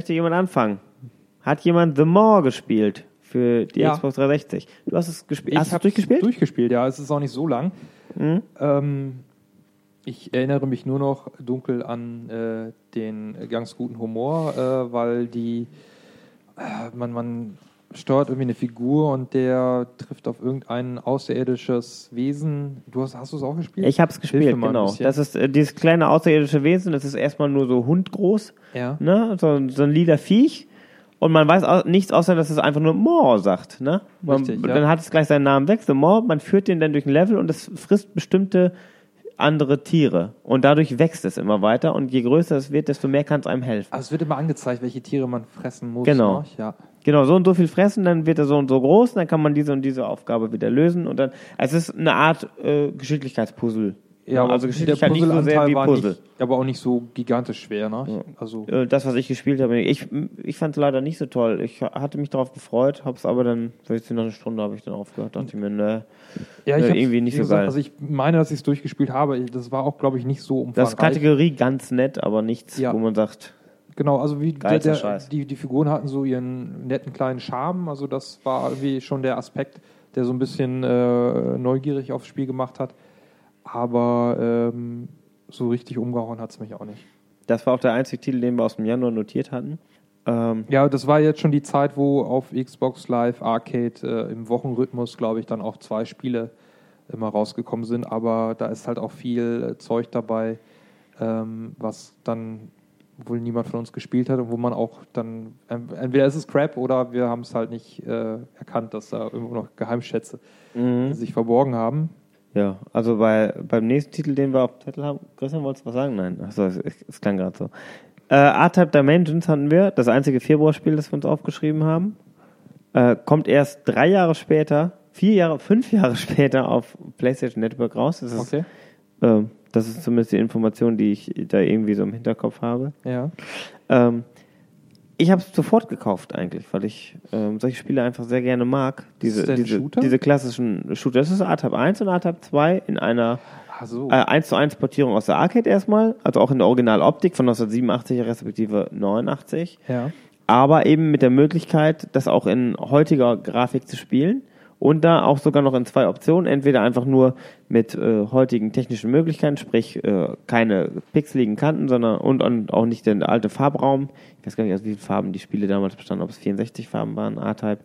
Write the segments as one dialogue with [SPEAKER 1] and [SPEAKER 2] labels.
[SPEAKER 1] Möchte jemand anfangen? Hat jemand The More gespielt für die
[SPEAKER 2] Ja.
[SPEAKER 1] Xbox 360? Du hast es gespielt. Hast du es durchgespielt?
[SPEAKER 2] Durchgespielt, ja. Es ist auch nicht so lang.
[SPEAKER 1] Mhm.
[SPEAKER 2] Ähm, ich erinnere mich nur noch dunkel an äh, den ganz guten Humor, äh, weil die äh, man, man steuert irgendwie eine Figur und der trifft auf irgendein außerirdisches Wesen. Du hast, hast du es auch gespielt?
[SPEAKER 1] Ich habe es gespielt, genau. Das ist äh, dieses kleine außerirdische Wesen. Das ist erstmal nur so hundgroß,
[SPEAKER 2] ja.
[SPEAKER 1] ne? so, so ein lila Viech. Und man weiß au nichts außer, dass es einfach nur More sagt. Ne? Man,
[SPEAKER 2] Richtig, ja.
[SPEAKER 1] Dann hat es gleich seinen Namen weg, The More. Man führt den dann durch ein Level und es frisst bestimmte andere Tiere. Und dadurch wächst es immer weiter. Und je größer es wird, desto mehr kann es einem helfen.
[SPEAKER 2] Also es wird immer angezeigt, welche Tiere man fressen muss.
[SPEAKER 1] Genau.
[SPEAKER 2] Ne? Ja.
[SPEAKER 1] Genau, so und so viel fressen, dann wird er so und so groß, dann kann man diese und diese Aufgabe wieder lösen und dann, es ist eine Art äh, Geschicklichkeitspuzzle.
[SPEAKER 2] Ja, aber
[SPEAKER 1] also Geschicklichkeit
[SPEAKER 2] der
[SPEAKER 1] so sehr wie
[SPEAKER 2] war
[SPEAKER 1] Puzzle.
[SPEAKER 2] Nicht, aber auch nicht so gigantisch schwer. Ne? Also
[SPEAKER 1] Äh, Das, was ich gespielt habe, ich, ich fand es leider nicht so toll. Ich hatte mich darauf gefreut, hab's aber dann, vielleicht nach einer Stunde habe ich dann aufgehört, dachte ich mir, ne,
[SPEAKER 2] ja,
[SPEAKER 1] äh,
[SPEAKER 2] hab's,
[SPEAKER 1] irgendwie nicht so
[SPEAKER 2] gesagt,
[SPEAKER 1] geil.
[SPEAKER 2] Also ich meine, dass ich es durchgespielt habe. Das war auch, glaube ich, nicht so
[SPEAKER 1] das
[SPEAKER 2] umfangreich.
[SPEAKER 1] Kategorie ganz nett, aber nichts,
[SPEAKER 2] Ja.
[SPEAKER 1] wo man sagt,
[SPEAKER 2] Genau, also wie der, der, die, die Figuren hatten so ihren netten kleinen Charme. Also das war irgendwie schon der Aspekt, der so ein bisschen äh, neugierig aufs Spiel gemacht hat. Aber ähm, so richtig umgehauen hat es mich auch nicht.
[SPEAKER 1] das war auch der einzige Titel, den wir aus dem Januar notiert hatten. Ähm,
[SPEAKER 2] Ja, das war jetzt schon die Zeit, wo auf Xbox Live Arcade äh, im Wochenrhythmus, glaube ich, dann auch zwei Spiele immer rausgekommen sind. Aber da ist halt auch viel äh, Zeug dabei, ähm, was dann wohl niemand von uns gespielt hat und wo man auch dann, entweder ist es Crap oder wir haben es halt nicht äh, erkannt, dass da irgendwo noch Geheimschätze
[SPEAKER 1] mhm.
[SPEAKER 2] sich verborgen haben.
[SPEAKER 1] Ja, also bei, beim nächsten Titel, den wir auf dem Zettel haben, Christian, wolltest du was sagen? Nein, achso, es, es klang gerade so. Äh, R-Type Dimensions hatten wir, das einzige Februarspiel, das wir uns aufgeschrieben haben. Äh, kommt erst drei Jahre später, vier Jahre, fünf Jahre später auf PlayStation Network raus. Das ist,
[SPEAKER 2] Okay.
[SPEAKER 1] äh, das ist zumindest die Information, die ich da irgendwie so im Hinterkopf habe.
[SPEAKER 2] Ja.
[SPEAKER 1] Ähm, ich habe es sofort gekauft eigentlich, weil ich ähm, solche Spiele einfach sehr gerne mag. Diese, diese,
[SPEAKER 2] Shooter?
[SPEAKER 1] diese klassischen Shooter. Das ist R-Type 1 und R-Type 2 in einer
[SPEAKER 2] so.
[SPEAKER 1] äh, 1 zu 1 Portierung aus der Arcade erstmal, also auch in der Originaloptik von 1987 respektive 89,
[SPEAKER 2] ja.
[SPEAKER 1] aber eben mit der Möglichkeit, das auch in heutiger Grafik zu spielen und da auch sogar noch in zwei Optionen, entweder einfach nur mit äh, heutigen technischen Möglichkeiten, sprich äh, keine pixeligen Kanten, sondern und, und auch nicht der alte Farbraum. Ich weiß gar nicht, aus wie vielen Farben die Spiele damals bestanden, ob es 64 Farben waren, A-Type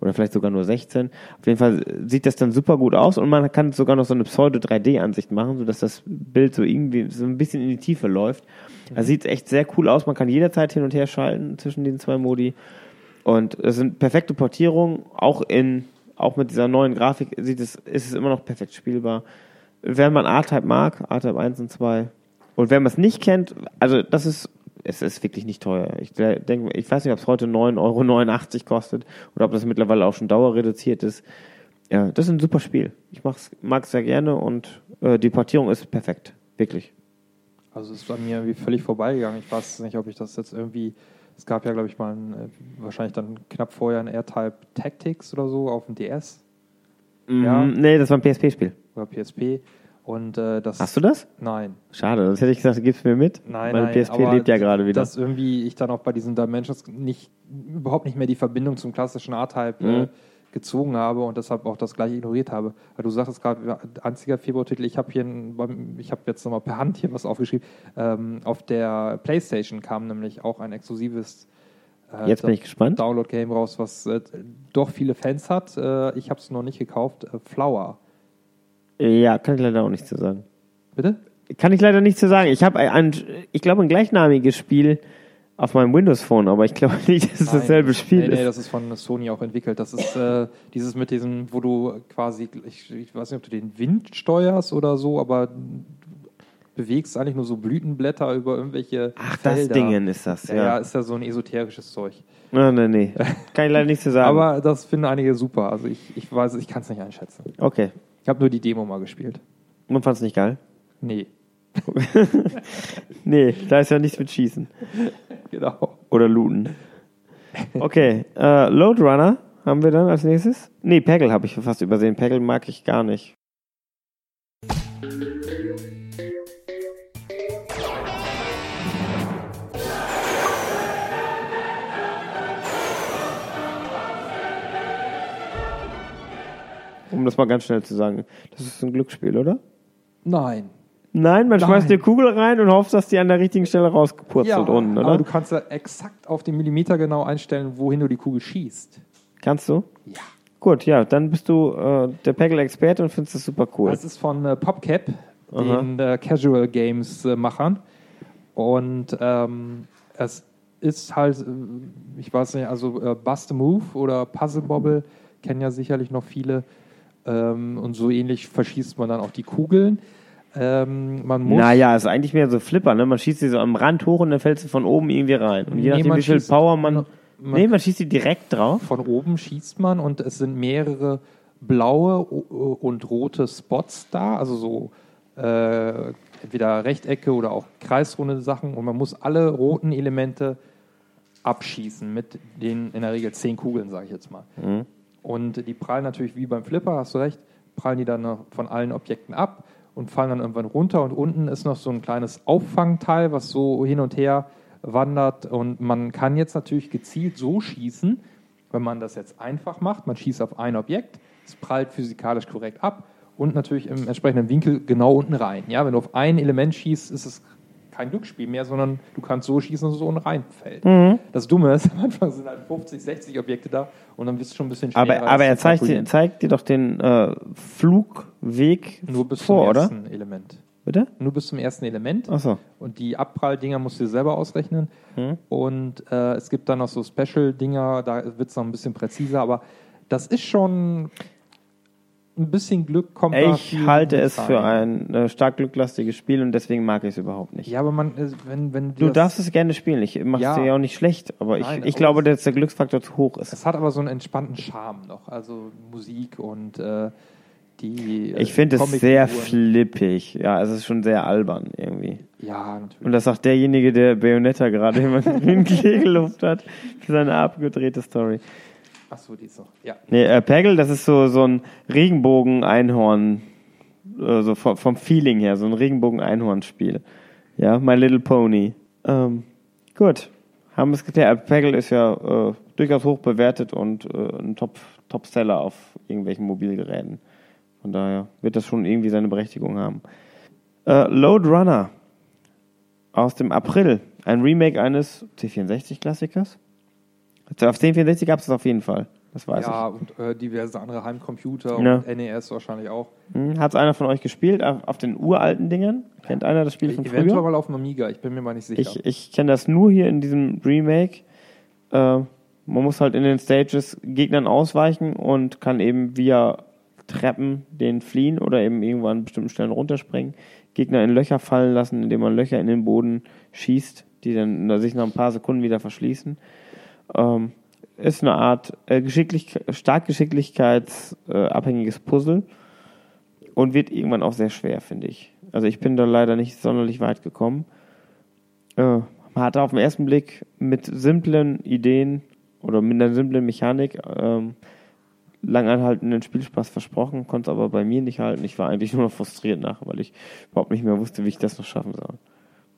[SPEAKER 1] oder vielleicht sogar nur 16. Auf jeden Fall sieht das dann super gut aus und man kann sogar noch so eine Pseudo-3D-Ansicht machen, sodass das Bild so irgendwie so ein bisschen in die Tiefe läuft. Also sieht echt sehr cool aus. Man kann jederzeit hin und her schalten zwischen den zwei Modi. Und es sind perfekte Portierungen, auch in, auch mit dieser neuen Grafik sieht es, ist es immer noch perfekt spielbar. Wenn man R-Type mag, R-Type 1 und 2, und wenn man es nicht kennt, also das ist, es ist wirklich nicht teuer. Ich denke, ich weiß nicht, ob es heute 9,89 Euro kostet oder ob das mittlerweile auch schon dauerreduziert ist. Ja, das ist ein super Spiel. Ich mag es sehr gerne und äh, die Portierung ist perfekt. Wirklich.
[SPEAKER 2] Also es ist an mir irgendwie völlig vorbeigegangen. Ich weiß nicht, ob ich das jetzt irgendwie. Es gab ja, glaube ich, mal ein, äh, wahrscheinlich dann knapp vorher ein AirType Tactics oder so auf dem DS Ja.
[SPEAKER 1] Mhm, nee, das war ein PSP-Spiel.
[SPEAKER 2] oder PSP. Und äh, das.
[SPEAKER 1] Hast du das?
[SPEAKER 2] Nein.
[SPEAKER 1] Schade, das hätte ich gesagt, gib's mir mit.
[SPEAKER 2] Nein,
[SPEAKER 1] Weil
[SPEAKER 2] nein,
[SPEAKER 1] PSP
[SPEAKER 2] aber
[SPEAKER 1] lebt ja gerade wieder.
[SPEAKER 2] Dass irgendwie ich dann auch bei diesen Dimensions nicht, überhaupt nicht mehr die Verbindung zum klassischen R-Type äh,
[SPEAKER 1] Mhm.
[SPEAKER 2] Gezogen habe und deshalb auch das gleiche ignoriert habe. Weil du sagtest gerade, einziger Februartitel, ich habe hier, ein, ich habe jetzt nochmal per Hand hier was aufgeschrieben. Ähm, auf der Playstation kam nämlich auch ein exklusives äh,
[SPEAKER 1] Jetzt bin ich gespannt.
[SPEAKER 2] Download-Game raus, was äh, doch viele Fans hat. Äh, ich habe es noch nicht gekauft. Äh, Flower.
[SPEAKER 1] Ja, kann ich leider auch nichts zu sagen.
[SPEAKER 2] Bitte?
[SPEAKER 1] Kann ich leider nichts zu sagen. Ich habe ein, ich glaube, ein gleichnamiges Spiel auf meinem Windows Phone, aber ich glaube nicht, dass es
[SPEAKER 2] Nein.
[SPEAKER 1] dasselbe Spiel
[SPEAKER 2] nee, nee,
[SPEAKER 1] ist.
[SPEAKER 2] das ist von Sony auch entwickelt. Das ist äh, dieses mit diesem, wo du quasi, ich, ich weiß nicht, ob du den Wind steuerst oder so, aber bewegst eigentlich nur so Blütenblätter über irgendwelche
[SPEAKER 1] Ach, das
[SPEAKER 2] Felder.
[SPEAKER 1] Dingen ist das,
[SPEAKER 2] Ja,
[SPEAKER 1] ja.
[SPEAKER 2] ist ja so ein esoterisches Zeug.
[SPEAKER 1] Ah, nee, nee. Kann ich leider nichts zu sagen.
[SPEAKER 2] Aber das finden einige super. Also ich, ich weiß, ich kann es nicht einschätzen.
[SPEAKER 1] okay.
[SPEAKER 2] Ich habe nur die Demo mal gespielt.
[SPEAKER 1] Man fand es nicht geil?
[SPEAKER 2] Nee,
[SPEAKER 1] nee, da ist ja nichts mit Schießen.
[SPEAKER 2] Genau.
[SPEAKER 1] Oder Looten. Okay, äh, Loadrunner haben wir dann als nächstes. Nee, Peggle habe ich fast übersehen. Peggle mag ich gar nicht. Um das mal ganz schnell zu sagen. Das ist ein Glücksspiel, oder?
[SPEAKER 2] Nein.
[SPEAKER 1] Nein, man
[SPEAKER 2] Nein.
[SPEAKER 1] schmeißt eine Kugel rein und hofft, dass die an der richtigen Stelle rausgepurzelt unten, oder?
[SPEAKER 2] aber du kannst da exakt auf den Millimeter genau einstellen, wohin du die Kugel schießt.
[SPEAKER 1] Kannst du?
[SPEAKER 2] Ja.
[SPEAKER 1] Gut, ja, dann bist du äh, der Peggle-Experte und findest das super cool.
[SPEAKER 2] Das ist von äh, PopCap,
[SPEAKER 1] Aha.
[SPEAKER 2] den äh, Casual Games äh. Und ähm, es ist halt, äh, ich weiß nicht, also äh, Bust a Move oder Puzzle Bobble kennen ja sicherlich noch viele. Ähm, und so ähnlich verschießt man dann auch die Kugeln. Ähm, man muss
[SPEAKER 1] Naja, ist eigentlich mehr so Flipper, ne? Man schießt sie so am Rand hoch und dann fällst du von oben irgendwie rein. Und je
[SPEAKER 2] Nee,
[SPEAKER 1] nachdem,
[SPEAKER 2] man
[SPEAKER 1] wie viel Power man.
[SPEAKER 2] man-
[SPEAKER 1] nee, man schießt sie direkt drauf.
[SPEAKER 2] von oben schießt man und es sind mehrere blaue und rote Spots da, also so äh, entweder Rechtecke oder auch kreisrunde Sachen und man muss alle roten Elemente abschießen mit den in der Regel zehn Kugeln, sage ich jetzt mal. Und die prallen natürlich wie beim Flipper, hast du recht, prallen die dann von allen Objekten ab und fallen dann irgendwann runter. Und unten ist noch so ein kleines Auffangteil, was so hin und her wandert. Und man kann jetzt natürlich gezielt so schießen, wenn man das jetzt einfach macht, man schießt auf ein Objekt, es prallt physikalisch korrekt ab und natürlich im entsprechenden Winkel genau unten rein. Ja, wenn du auf ein Element schießt, ist es kein Glücksspiel mehr, sondern du kannst so schießen, dass es so unten reinfällt.
[SPEAKER 1] Mhm.
[SPEAKER 2] Das Dumme ist, am Anfang sind halt 50, 60 Objekte da und dann bist du schon ein bisschen schwerer.
[SPEAKER 1] Aber, aber er zeigt dir, zeigt dir doch den äh, Flugweg
[SPEAKER 2] Nur bis
[SPEAKER 1] vor,
[SPEAKER 2] zum
[SPEAKER 1] oder?
[SPEAKER 2] ersten Element.
[SPEAKER 1] Bitte?
[SPEAKER 2] Nur bis zum ersten Element.
[SPEAKER 1] Achso.
[SPEAKER 2] Und die Abpralldinger musst du dir selber ausrechnen.
[SPEAKER 1] Hm.
[SPEAKER 2] Und äh, es gibt dann noch so Special-Dinger, da wird es noch ein bisschen präziser, aber das ist schon ein bisschen Glück kommt
[SPEAKER 1] Ich halte es für
[SPEAKER 2] rein.
[SPEAKER 1] ein äh, stark glücklastiges Spiel und deswegen mag ich es überhaupt nicht.
[SPEAKER 2] Ja, aber man, äh, wenn, wenn
[SPEAKER 1] Du
[SPEAKER 2] das-
[SPEAKER 1] darfst es gerne spielen. Ich mache es
[SPEAKER 2] Ja.
[SPEAKER 1] dir ja auch nicht schlecht, aber ich,
[SPEAKER 2] Nein,
[SPEAKER 1] ich
[SPEAKER 2] aber
[SPEAKER 1] glaube,
[SPEAKER 2] es-
[SPEAKER 1] dass der Glücksfaktor zu hoch ist.
[SPEAKER 2] Es hat aber so einen entspannten Charme noch. Also Musik und äh, die. äh,
[SPEAKER 1] Ich finde es sehr flippig. Ja, es ist schon sehr albern irgendwie.
[SPEAKER 2] Ja, natürlich.
[SPEAKER 1] Und das sagt derjenige, der Bayonetta gerade jemanden in geluft hat für seine abgedrehte Story.
[SPEAKER 2] Achso, die ist noch. Ja.
[SPEAKER 1] Nee, äh, Peggle, das ist so, so ein Regenbogen-Einhorn, äh, so vom, vom Feeling her, so ein Regenbogen-Einhorn-Spiel. Ja, My Little Pony. Ähm, gut, haben wir es geklärt. Peggle ist ja äh, durchaus hoch bewertet und äh, ein Top- Top-Seller auf irgendwelchen Mobilgeräten. Von daher wird das schon irgendwie seine Berechtigung haben. Äh, Load Runner aus dem April. Ein Remake eines C64-Klassikers. Auf C64 gab es das auf jeden Fall. Das weiß
[SPEAKER 2] Ja, und äh, diverse andere Heimcomputer
[SPEAKER 1] Ja.
[SPEAKER 2] und NES wahrscheinlich auch.
[SPEAKER 1] ich. Hat es einer von euch gespielt auf, auf den uralten Dingern? Kennt einer das Spiel von
[SPEAKER 2] Eventuell
[SPEAKER 1] früher?
[SPEAKER 2] mal auf dem Amiga, ich bin mir mal nicht sicher.
[SPEAKER 1] Ich, ich kenne das nur hier in diesem Remake. Äh, man muss halt in den Stages Gegnern ausweichen und kann eben via Treppen den fliehen oder eben irgendwo an bestimmten Stellen runterspringen. Gegner in Löcher fallen lassen, indem man Löcher in den Boden schießt, die dann sich nach ein paar Sekunden wieder verschließen. Ähm, ist eine Art äh, geschicklich, stark geschicklichkeitsabhängiges Puzzle und wird irgendwann auch sehr schwer, finde ich. Also ich bin da leider nicht sonderlich weit gekommen. Äh, man hatte auf den ersten Blick mit simplen Ideen oder mit einer simplen Mechanik ähm, langanhaltenden Spielspaß versprochen, konnte es aber bei mir nicht halten. Ich war eigentlich nur noch frustriert nach, weil ich überhaupt nicht mehr wusste, wie ich das noch schaffen soll.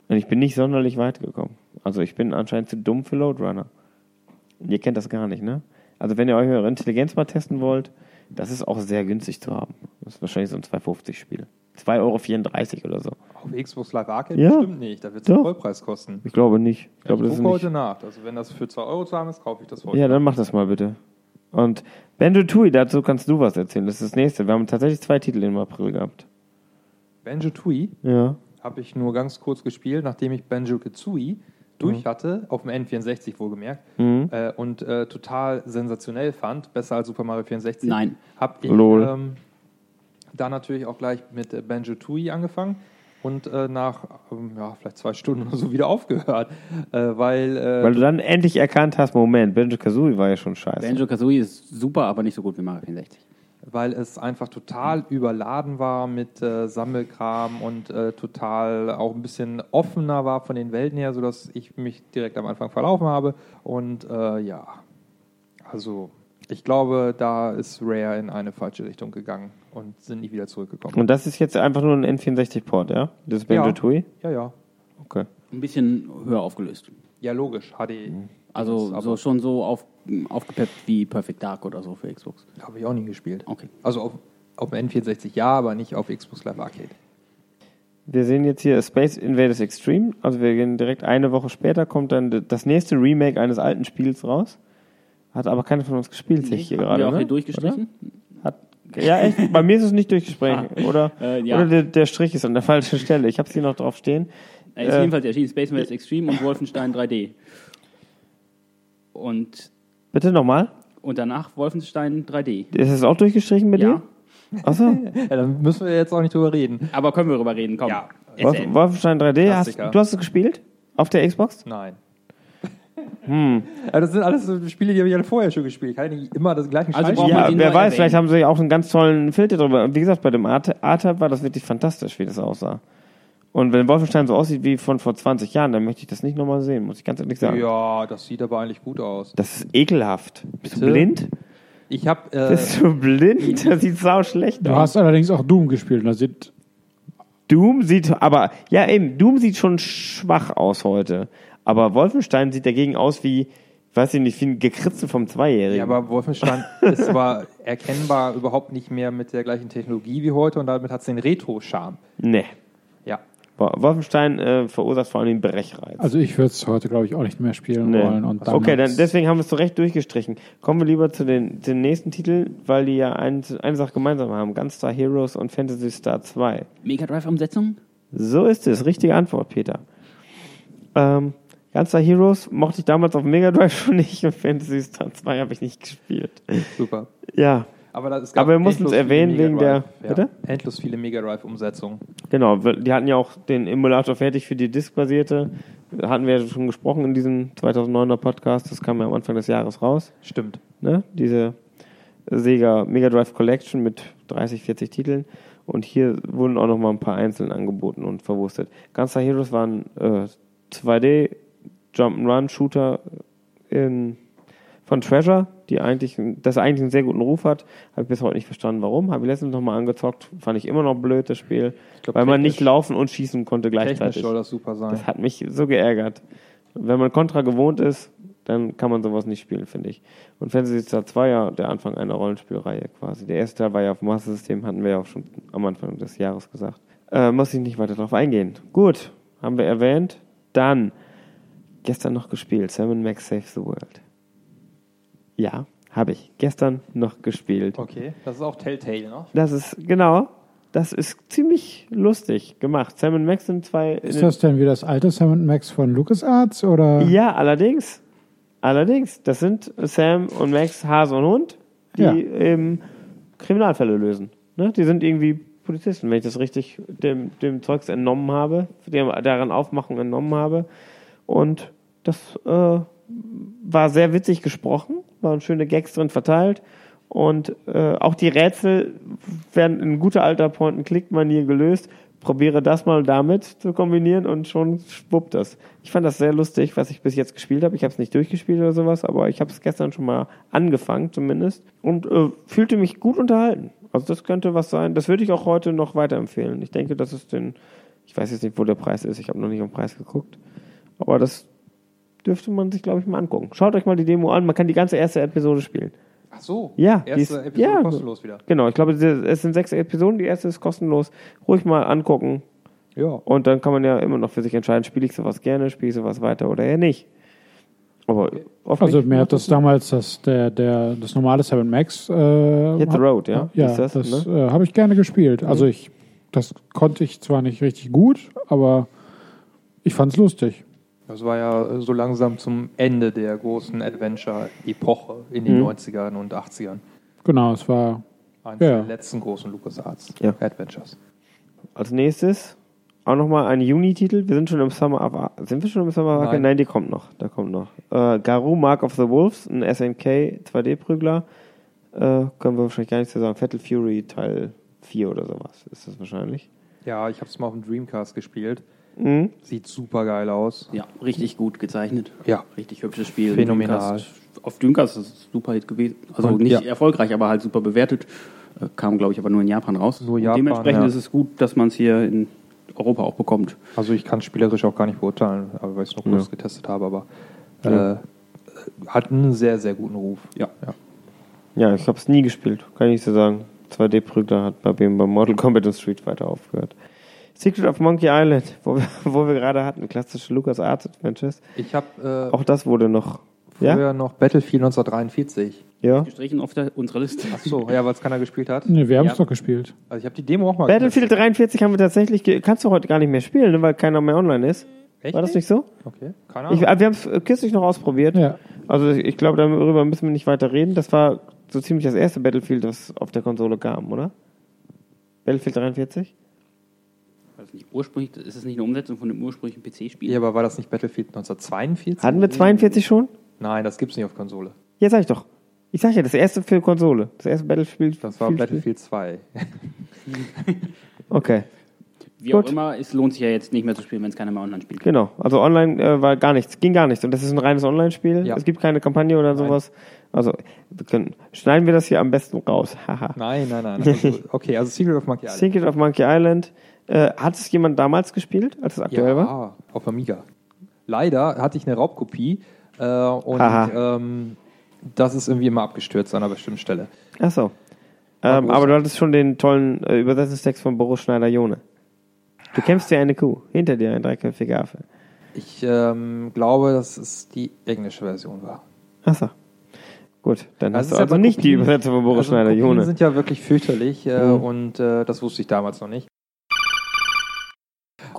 [SPEAKER 1] Und ich bin nicht sonderlich weit gekommen. Also ich bin anscheinend zu dumm für Loadrunner. Ihr kennt das gar nicht, ne? Also wenn ihr eure Intelligenz mal testen wollt, das ist auch sehr günstig zu haben. Das ist wahrscheinlich so ein 2,50-Spiel. 2,34 Euro oder so.
[SPEAKER 2] Auf Xbox Live Arcade
[SPEAKER 1] Ja.
[SPEAKER 2] bestimmt nicht, da wird es den Vollpreis kosten.
[SPEAKER 1] Ich glaube nicht. Ich glaube,
[SPEAKER 2] ich
[SPEAKER 1] das ist
[SPEAKER 2] gucke heute nach. Also wenn das für 2 Euro zu haben ist, kaufe ich das heute.
[SPEAKER 1] Ja, dann mach das mal bitte. Und Benjo Tui, dazu kannst du was erzählen. Das ist das nächste. Wir haben tatsächlich zwei Titel im April gehabt.
[SPEAKER 2] Banjo Tooie
[SPEAKER 1] Ja.
[SPEAKER 2] habe ich nur ganz kurz gespielt, nachdem ich Banjo Kazooie durch hatte, auf dem N64 wohlgemerkt,
[SPEAKER 1] Mhm.
[SPEAKER 2] äh, und äh, total sensationell fand, besser als Super Mario 64.
[SPEAKER 3] Nein.
[SPEAKER 2] Habe ich ähm, da natürlich auch gleich mit äh, Banjo Tooie angefangen und äh, nach ähm, ja, vielleicht zwei Stunden oder so wieder aufgehört, äh, weil, äh,
[SPEAKER 1] Weil du dann endlich erkannt hast, Moment, Benjo Kazooie war ja schon scheiße.
[SPEAKER 3] Banjo Kazooie ist super, aber nicht so gut wie Mario 64.
[SPEAKER 2] weil es einfach total überladen war mit äh, Sammelkram und äh, total auch ein bisschen offener war von den Welten her, sodass ich mich direkt am Anfang verlaufen habe. Und äh, ja, also ich glaube, da ist Rare in eine falsche Richtung gegangen und sind nie wieder zurückgekommen.
[SPEAKER 1] Und das ist jetzt einfach nur ein N64-Port, ja? Das Benjo
[SPEAKER 2] Ja.
[SPEAKER 1] Tui?
[SPEAKER 2] Ja, ja.
[SPEAKER 1] Okay.
[SPEAKER 3] Ein bisschen höher aufgelöst.
[SPEAKER 2] Ja, logisch. HD.
[SPEAKER 3] Also so, schon so auf, aufgepeppt wie Perfect Dark oder so für Xbox.
[SPEAKER 2] Habe ich auch nie gespielt.
[SPEAKER 3] Okay.
[SPEAKER 2] Also auf, auf dem N64 ja, aber nicht auf Xbox Live Arcade.
[SPEAKER 1] Wir sehen jetzt hier Space Invaders Extreme. Also wir gehen direkt eine Woche später, kommt dann das nächste Remake eines alten Spiels raus. Hat aber keiner von uns gespielt, sehe ich hier
[SPEAKER 3] Haben
[SPEAKER 1] gerade.
[SPEAKER 3] wir auch
[SPEAKER 1] ne?
[SPEAKER 3] hier durchgestrichen?
[SPEAKER 1] Hat, ja, echt. Bei mir ist es nicht durchgesprochen. Oder,
[SPEAKER 3] Äh, ja.
[SPEAKER 1] oder der, der Strich ist an der falschen Stelle. Ich habe es hier noch drauf stehen.
[SPEAKER 3] Er ist
[SPEAKER 1] Äh,
[SPEAKER 3] jedenfalls erschienen Space Invaders Extreme und Wolfenstein 3D. Und,
[SPEAKER 1] Bitte nochmal.
[SPEAKER 3] und danach Wolfenstein 3D.
[SPEAKER 1] Ist es auch durchgestrichen bei
[SPEAKER 3] Ja.
[SPEAKER 1] dir? Achso.
[SPEAKER 2] Ja, dann müssen wir jetzt auch nicht drüber reden.
[SPEAKER 3] Aber können wir darüber reden, komm.
[SPEAKER 2] Ja.
[SPEAKER 1] Wolf,
[SPEAKER 3] Erzähl.
[SPEAKER 1] Wolfenstein 3D, hast, du hast es gespielt? Auf der Xbox?
[SPEAKER 2] Nein. Aber das sind alles so Spiele, die habe ich alle vorher schon gespielt. Kann ich nicht immer das gleiche
[SPEAKER 3] Also
[SPEAKER 2] Scheiß
[SPEAKER 1] Ja, wer weiß,
[SPEAKER 3] erwähnen.
[SPEAKER 1] vielleicht haben sie auch einen ganz tollen Filter drüber. Und wie gesagt, bei dem Art Art war das wirklich fantastisch, wie das aussah. Und wenn Wolfenstein so aussieht wie von vor 20 Jahren, dann möchte ich das nicht nochmal sehen, muss ich ganz ehrlich sagen.
[SPEAKER 2] Ja, das sieht aber eigentlich gut aus.
[SPEAKER 1] Das ist ekelhaft. Bist du
[SPEAKER 2] Bitte?
[SPEAKER 1] blind?
[SPEAKER 2] Ich habe äh,
[SPEAKER 1] Bist du blind? Das sieht sau schlecht
[SPEAKER 4] Du
[SPEAKER 1] aus.
[SPEAKER 4] hast allerdings auch Doom gespielt. und Da sieht,
[SPEAKER 1] Doom sieht, aber, ja eben, Doom sieht schon schwach aus heute. Aber Wolfenstein sieht dagegen aus wie, weiß ich nicht, wie ein Gekritzel vom Zweijährigen.
[SPEAKER 2] Ja, aber Wolfenstein ist zwar erkennbar überhaupt nicht mehr mit der gleichen Technologie wie heute und damit hat es den Retro-Charme.
[SPEAKER 1] nee. Wolfenstein äh, verursacht vor allem den Brechreiz.
[SPEAKER 4] also ich würde es heute, glaube ich, auch nicht mehr spielen
[SPEAKER 1] Nee.
[SPEAKER 4] wollen. Und
[SPEAKER 1] okay, dann deswegen haben wir es so recht durchgestrichen. Kommen wir lieber zu den, den nächsten Titeln, weil die ja ein, eine Sache gemeinsam haben. Gunstar Heroes und Fantasy Star 2.
[SPEAKER 3] Mega Drive-Umsetzung?
[SPEAKER 1] So ist es. Richtige Antwort, Peter. Ähm, Gunstar Heroes mochte ich damals auf Mega Drive schon nicht und Fantasy Star 2 habe ich nicht gespielt.
[SPEAKER 2] Super.
[SPEAKER 1] Ja,
[SPEAKER 2] Aber, das,
[SPEAKER 1] Aber wir mussten es erwähnen wegen der- bitte?
[SPEAKER 2] Ja, endlos viele Mega Drive-Umsetzungen.
[SPEAKER 1] genau. Die hatten ja auch den Emulator fertig für die Disk-basierte. Hatten wir ja schon gesprochen in diesem 2009er Podcast. Das kam ja am Anfang des Jahres raus.
[SPEAKER 2] Stimmt.
[SPEAKER 1] ne? diese Sega Mega Drive Collection mit 30, 40 Titeln. Und hier wurden auch noch mal ein paar einzeln angeboten und verwurstet. Gunstar Heroes waren äh, 2D Jump'n'Run Shooter in, von Treasure, die eigentlich, das eigentlich einen sehr guten Ruf hat. Habe ich bis heute nicht verstanden, warum. Habe ich letztens noch mal angezockt. Fand ich immer noch blöd, das Spiel.
[SPEAKER 2] glaub,
[SPEAKER 1] weil man nicht laufen und schießen konnte gleichzeitig.
[SPEAKER 2] soll das super sein.
[SPEAKER 1] Das hat mich so geärgert. Wenn man Contra gewohnt ist, dann kann man sowas nicht spielen, finde ich. Und Fantasy Star 2 ja der Anfang einer Rollenspielreihe quasi. Der erste Teil war ja auf dem Master System, hatten wir ja auch schon am Anfang des Jahres gesagt. Äh, muss ich nicht weiter drauf eingehen. Gut, haben wir erwähnt. Dann, gestern noch gespielt, Sam Max Save the World. Ja, habe ich. Gestern noch gespielt.
[SPEAKER 2] Okay, das ist auch Telltale, ne?
[SPEAKER 1] Das ist, genau, das ist ziemlich lustig gemacht. Sam Max sind zwei...
[SPEAKER 4] Ist das denn wie das alte Sam Max von LucasArts? Oder?
[SPEAKER 1] Ja, allerdings. Allerdings. Das sind Sam und Max, Hase und Hund, die
[SPEAKER 4] Ja.
[SPEAKER 1] eben Kriminalfälle lösen. Ne? Die sind irgendwie Polizisten, wenn ich das richtig dem, dem Zeugs entnommen habe, dem, deren Aufmachung entnommen habe. Und das äh, war sehr witzig gesprochen, waren schöne Gags drin verteilt. Und äh, auch die Rätsel werden in guter alter Point-and-Click-Manier gelöst. Probiere das mal damit zu kombinieren und schon schwuppt das. Ich fand das sehr lustig, was ich bis jetzt gespielt habe. Ich habe es nicht durchgespielt oder sowas, aber ich habe es gestern schon mal angefangen zumindest und äh, fühlte mich gut unterhalten. Also das könnte was sein. Das würde ich auch heute noch weiterempfehlen. Ich denke, das ist den, ich weiß jetzt nicht, wo der Preis ist. Ich habe noch nicht den Preis geguckt. Aber das dürfte man sich, glaube ich, mal angucken. Schaut euch mal die Demo an. Man kann die ganze erste Episode spielen.
[SPEAKER 2] Ach so.
[SPEAKER 1] Ja, die
[SPEAKER 2] Erste
[SPEAKER 1] ist-
[SPEAKER 2] Episode
[SPEAKER 1] ja.
[SPEAKER 2] kostenlos wieder.
[SPEAKER 1] Genau, ich glaube, es sind sechs Episoden. Die erste ist kostenlos. Ruhig mal angucken.
[SPEAKER 2] Ja.
[SPEAKER 1] Und dann kann man ja immer noch für sich entscheiden, spiele ich sowas gerne, spiele ich sowas weiter oder eher nicht. Aber oft
[SPEAKER 4] Also mir hat das damals das, der, der, das normale Sam Max äh,
[SPEAKER 1] Hit the Road, ja?
[SPEAKER 4] Ja,
[SPEAKER 1] Ist das,
[SPEAKER 4] das,
[SPEAKER 1] ne?
[SPEAKER 4] äh, habe ich gerne gespielt. Also ich, das konnte ich zwar nicht richtig gut, aber ich fand es lustig.
[SPEAKER 2] Das war ja so langsam zum Ende der großen Adventure-Epoche in den
[SPEAKER 1] Mhm.
[SPEAKER 2] 90ern und 80ern.
[SPEAKER 4] Genau, es war
[SPEAKER 2] Eines
[SPEAKER 4] Ja.
[SPEAKER 2] der letzten großen LucasArts
[SPEAKER 1] Ja.
[SPEAKER 2] Adventures.
[SPEAKER 1] Als nächstes auch nochmal ein Juni-Titel. Wir sind schon im Summer of Sind wir schon im Summer of?
[SPEAKER 2] Nein.
[SPEAKER 1] Nein, die kommt noch. Da kommt noch. Äh, Garou Mark of the Wolves, ein SNK 2D-Prügler. Äh, können wir wahrscheinlich gar nicht so sagen. Fatal Fury Teil 4 oder sowas ist das wahrscheinlich.
[SPEAKER 2] Ja, ich habe es mal auf dem Dreamcast gespielt.
[SPEAKER 1] Mhm.
[SPEAKER 2] Sieht super geil aus.
[SPEAKER 3] Ja, richtig gut gezeichnet.
[SPEAKER 2] Ja.
[SPEAKER 3] Richtig hübsches Spiel.
[SPEAKER 2] Phänomenal.
[SPEAKER 3] Dreamcast. Auf Dreamcast ist es super Hit gewesen. Also
[SPEAKER 2] Und,
[SPEAKER 3] nicht
[SPEAKER 2] ja.
[SPEAKER 3] erfolgreich, aber halt super bewertet. Äh, Kam, glaube ich, aber nur in Japan raus.
[SPEAKER 2] Nur
[SPEAKER 3] Und
[SPEAKER 2] Japan,
[SPEAKER 3] dementsprechend
[SPEAKER 2] ja.
[SPEAKER 3] ist es gut, dass man es hier in Europa auch bekommt.
[SPEAKER 2] Also ich kann es spielerisch auch gar nicht beurteilen, aber weil ich es noch
[SPEAKER 1] Ja.
[SPEAKER 2] kurz getestet habe, aber
[SPEAKER 1] Ja.
[SPEAKER 2] äh, hat einen sehr, sehr guten Ruf.
[SPEAKER 3] Ja.
[SPEAKER 2] ja.
[SPEAKER 1] Ja, ich habe es nie gespielt, kann ich nicht so sagen. 2D-Prügler hat bei mir bei Mortal Kombat und Street Fighter aufgehört. Secret of Monkey Island, wo wir, wo wir gerade hatten, klassische LucasArts Adventures.
[SPEAKER 2] Ich habe äh,
[SPEAKER 1] Auch das wurde noch.
[SPEAKER 2] früher
[SPEAKER 1] Ja?
[SPEAKER 2] noch Battlefield 1943.
[SPEAKER 1] Ja.
[SPEAKER 3] Gestrichen auf der, unserer Liste.
[SPEAKER 2] Ach so, ja, weil es keiner gespielt hat.
[SPEAKER 4] Nee, wir haben es
[SPEAKER 3] Ja.
[SPEAKER 4] doch gespielt.
[SPEAKER 2] Also ich habe die Demo auch mal
[SPEAKER 1] Battlefield 43 haben wir tatsächlich, kannst du heute gar nicht mehr spielen, ne, weil keiner mehr online ist.
[SPEAKER 2] Echt
[SPEAKER 1] War das nicht so?
[SPEAKER 2] Okay, keine Ahnung.
[SPEAKER 1] Ich, äh, wir haben es kürzlich noch ausprobiert.
[SPEAKER 4] Ja.
[SPEAKER 1] Also ich glaube, darüber müssen wir nicht weiter reden. Das war so ziemlich das erste Battlefield, das auf der Konsole kam, oder? Battlefield 43?
[SPEAKER 3] Das nicht ursprünglich, ist es nicht eine Umsetzung von einem ursprünglichen PC-Spiel?
[SPEAKER 2] ja, aber war das nicht Battlefield 1942?
[SPEAKER 1] Hatten wir 42 schon?
[SPEAKER 2] Nein, das gibt's nicht auf Konsole.
[SPEAKER 1] Ja, sag ich doch. Ich sag ja, das erste für Konsole. Das erste Battlefield.
[SPEAKER 2] Das war
[SPEAKER 1] Spiel-
[SPEAKER 2] Battlefield 2.
[SPEAKER 1] Okay,
[SPEAKER 3] Wie
[SPEAKER 1] Gut.
[SPEAKER 3] auch immer, es lohnt sich ja jetzt nicht mehr zu spielen, wenn es keiner mehr online spielt.
[SPEAKER 1] genau. Also online äh, war gar nichts, ging gar nichts. Und das ist ein reines Online-Spiel.
[SPEAKER 2] Ja.
[SPEAKER 1] Es gibt keine Kampagne oder sowas. Also wir können, schneiden wir das hier am besten raus.
[SPEAKER 2] Nein, nein, nein. Also, okay, also Secret of Monkey Island.
[SPEAKER 1] Secret of Monkey Island. Äh, hat es jemand damals gespielt, als es aktuell war?
[SPEAKER 2] Ja, auf Amiga. Leider hatte ich eine Raubkopie äh, und ähm, das ist irgendwie immer abgestürzt an einer bestimmten Stelle.
[SPEAKER 1] Ach so.
[SPEAKER 2] War
[SPEAKER 1] Ähm, aber du hattest schon den tollen äh, Übersetzungstext von Boris Schneider-Jone. Du kämpfst dir eine Kuh, hinter dir ein dreiköpfiger Affe.
[SPEAKER 2] Ich ähm, glaube, dass es die englische Version war.
[SPEAKER 1] Ach so. Gut, dann
[SPEAKER 2] Also
[SPEAKER 1] hast du also
[SPEAKER 2] aber
[SPEAKER 1] nicht die
[SPEAKER 2] Kopien-
[SPEAKER 1] Übersetzung von Boris
[SPEAKER 2] also
[SPEAKER 1] Schneider-Jone.
[SPEAKER 2] sind ja wirklich fürchterlich äh,
[SPEAKER 1] Mhm.
[SPEAKER 2] und äh, das wusste ich damals noch nicht.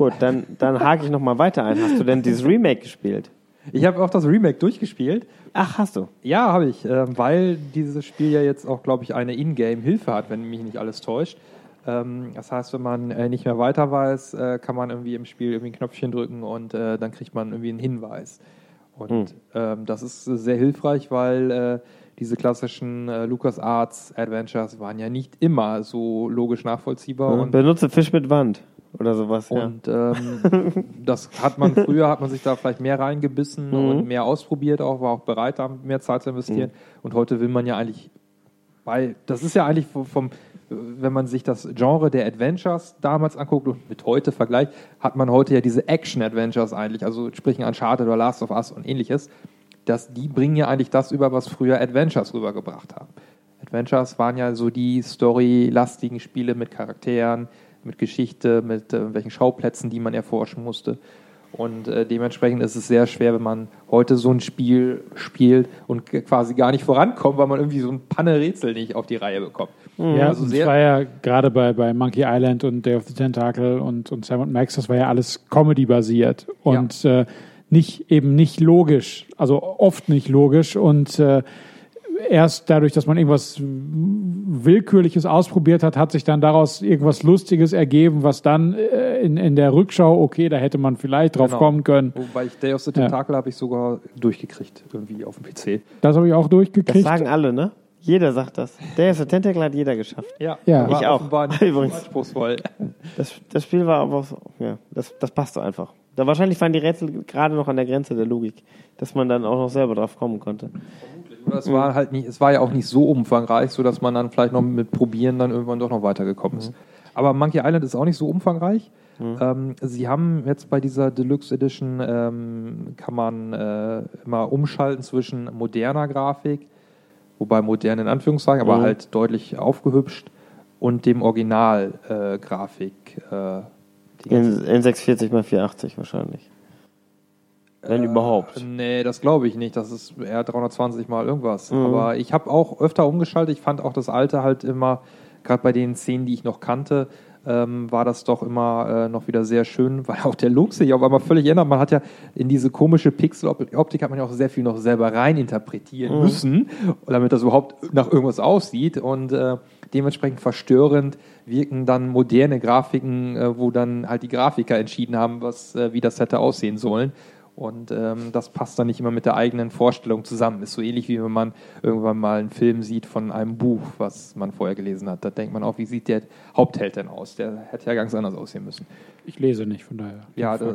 [SPEAKER 1] Gut, dann, dann hake ich nochmal weiter ein. Hast du denn dieses Remake gespielt?
[SPEAKER 2] Ich habe auch das Remake durchgespielt.
[SPEAKER 1] Ach, hast du.
[SPEAKER 2] Ja, habe ich, ähm, weil dieses Spiel ja jetzt auch, glaube ich, eine Ingame-Hilfe hat, wenn mich nicht alles täuscht. Ähm, das heißt, wenn man äh, nicht mehr weiter weiß, äh, kann man irgendwie im Spiel irgendwie ein Knöpfchen drücken und äh, dann kriegt man irgendwie einen Hinweis. Und ähm, das ist sehr hilfreich, weil äh, diese klassischen äh, LucasArts Adventures waren ja nicht immer so logisch nachvollziehbar. Und
[SPEAKER 1] Benutze Fisch mit Wand oder sowas. Ja.
[SPEAKER 2] und ähm, das hat man früher, hat man sich da vielleicht mehr reingebissen
[SPEAKER 1] Mhm.
[SPEAKER 2] und mehr ausprobiert, auch war auch bereit, da mehr Zeit zu investieren.
[SPEAKER 1] Mhm.
[SPEAKER 2] Und heute will man ja eigentlich, weil das ist ja eigentlich vom, vom, wenn man sich das Genre der Adventures damals anguckt und mit heute vergleicht, hat man heute ja diese Action-Adventures eigentlich, also sprich Uncharted oder Last of Us und ähnliches. Das, die bringen ja eigentlich das über, was früher Adventures rübergebracht haben. Adventures waren ja so die storylastigen Spiele mit Charakteren, mit Geschichte, mit äh, welchen Schauplätzen, die man erforschen musste. Und äh, dementsprechend ist es sehr schwer, wenn man heute so ein Spiel spielt und quasi gar nicht vorankommt, weil man irgendwie so ein Panne-Rätsel nicht auf die Reihe bekommt.
[SPEAKER 4] Ja,
[SPEAKER 2] also
[SPEAKER 4] und es war ja gerade bei, bei Monkey Island und Day of the Tentacle und, und Sam Max, das war ja alles Comedy-basiert und äh, nicht eben nicht logisch, also oft nicht logisch und äh, erst dadurch, dass man irgendwas Willkürliches ausprobiert hat, hat sich dann daraus irgendwas Lustiges ergeben, was dann äh, in, in der Rückschau, okay, da hätte man vielleicht drauf
[SPEAKER 2] Genau.
[SPEAKER 4] kommen können.
[SPEAKER 2] Wobei ich Day of the Tentacle habe ich sogar durchgekriegt, irgendwie auf dem PC.
[SPEAKER 4] Das habe ich auch
[SPEAKER 1] Das
[SPEAKER 4] durchgekriegt.
[SPEAKER 1] sagen alle, ne? Jeder sagt das. Der ist der Tentacle hat jeder geschafft.
[SPEAKER 2] Ja,
[SPEAKER 4] Ja.
[SPEAKER 1] Ich auch. Übrigens.
[SPEAKER 2] anspruchsvoll.
[SPEAKER 1] Das, das Spiel war aber so, ja, das, das passte einfach. Da wahrscheinlich waren die Rätsel gerade noch an der Grenze der Logik, dass man dann auch noch selber drauf kommen konnte.
[SPEAKER 2] Es war halt nicht, es war ja auch nicht so umfangreich, so dass man dann vielleicht noch mit Probieren dann irgendwann doch noch weitergekommen ist. Aber Monkey Island ist auch nicht so umfangreich. Ähm, sie haben jetzt bei dieser Deluxe Edition ähm, kann man äh, immer umschalten zwischen moderner Grafik, wobei modern in Anführungszeichen, aber
[SPEAKER 1] Mhm.
[SPEAKER 2] halt deutlich aufgehübscht und dem Original äh, Grafik. Äh,
[SPEAKER 1] In, in 640 x 480 wahrscheinlich. Wenn überhaupt.
[SPEAKER 2] Äh, Nee, das glaube ich nicht. Das ist eher 320 mal irgendwas.
[SPEAKER 1] Mhm.
[SPEAKER 2] Aber ich habe auch öfter umgeschaltet. Ich fand auch das alte halt immer, gerade bei den Szenen, die ich noch kannte, ähm, war das doch immer äh, noch wieder sehr schön, weil auch der Look sich auf einmal völlig ändert. Man hat ja in diese komische Pixel-Optik hat man ja auch sehr viel noch selber reininterpretieren
[SPEAKER 1] Mhm.
[SPEAKER 2] müssen, damit das überhaupt nach irgendwas aussieht. Und äh, dementsprechend verstörend wirken dann moderne Grafiken, äh, wo dann halt die Grafiker entschieden haben, was, äh, wie das hätte aussehen sollen. Und ähm, das passt dann nicht immer mit der eigenen Vorstellung zusammen. Ist so ähnlich wie wenn man irgendwann mal einen Film sieht von einem Buch, was man vorher gelesen hat. Da denkt man auch, wie sieht der Hauptheld denn aus? Der hätte ja ganz anders aussehen müssen.
[SPEAKER 4] Ich lese nicht, von daher.
[SPEAKER 2] Ja, da,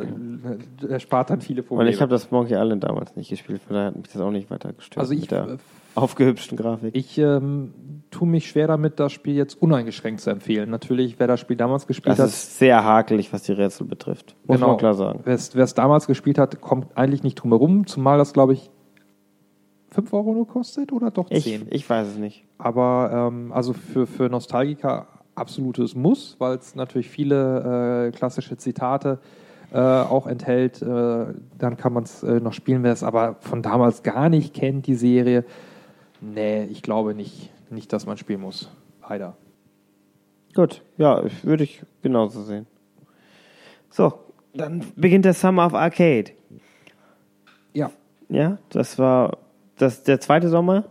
[SPEAKER 2] er spart dann viele
[SPEAKER 1] Und
[SPEAKER 2] Probleme.
[SPEAKER 1] ich habe das Monkey Island damals nicht gespielt, von daher hat mich das auch nicht weiter gestört.
[SPEAKER 2] also ich, äh,
[SPEAKER 1] aufgehübschten Grafik.
[SPEAKER 2] ich ähm, tue mich schwer damit, das Spiel jetzt uneingeschränkt zu empfehlen. Natürlich, wer das Spiel damals gespielt
[SPEAKER 1] das
[SPEAKER 2] hat,
[SPEAKER 1] ist sehr hakelig, was die Rätsel betrifft. Muss
[SPEAKER 2] Genau.
[SPEAKER 1] man klar sagen.
[SPEAKER 2] Wer es damals gespielt hat, kommt eigentlich nicht drum herum, zumal das, glaube ich, 5 Euro nur kostet oder doch
[SPEAKER 1] Ich,
[SPEAKER 2] 10?
[SPEAKER 1] ich weiß es nicht.
[SPEAKER 2] Aber ähm, also für, für Nostalgiker absolutes Muss, weil es natürlich viele äh, klassische Zitate äh, auch enthält. Äh, dann kann man es äh, noch spielen, wer es aber von damals gar nicht kennt, die Serie. Nee, ich glaube nicht, nicht dass man spielen muss. Leider.
[SPEAKER 1] Gut, ja, würde ich genauso sehen. So, dann beginnt der Summer of Arcade.
[SPEAKER 2] Ja.
[SPEAKER 1] Ja, das war das, der zweite Sommer.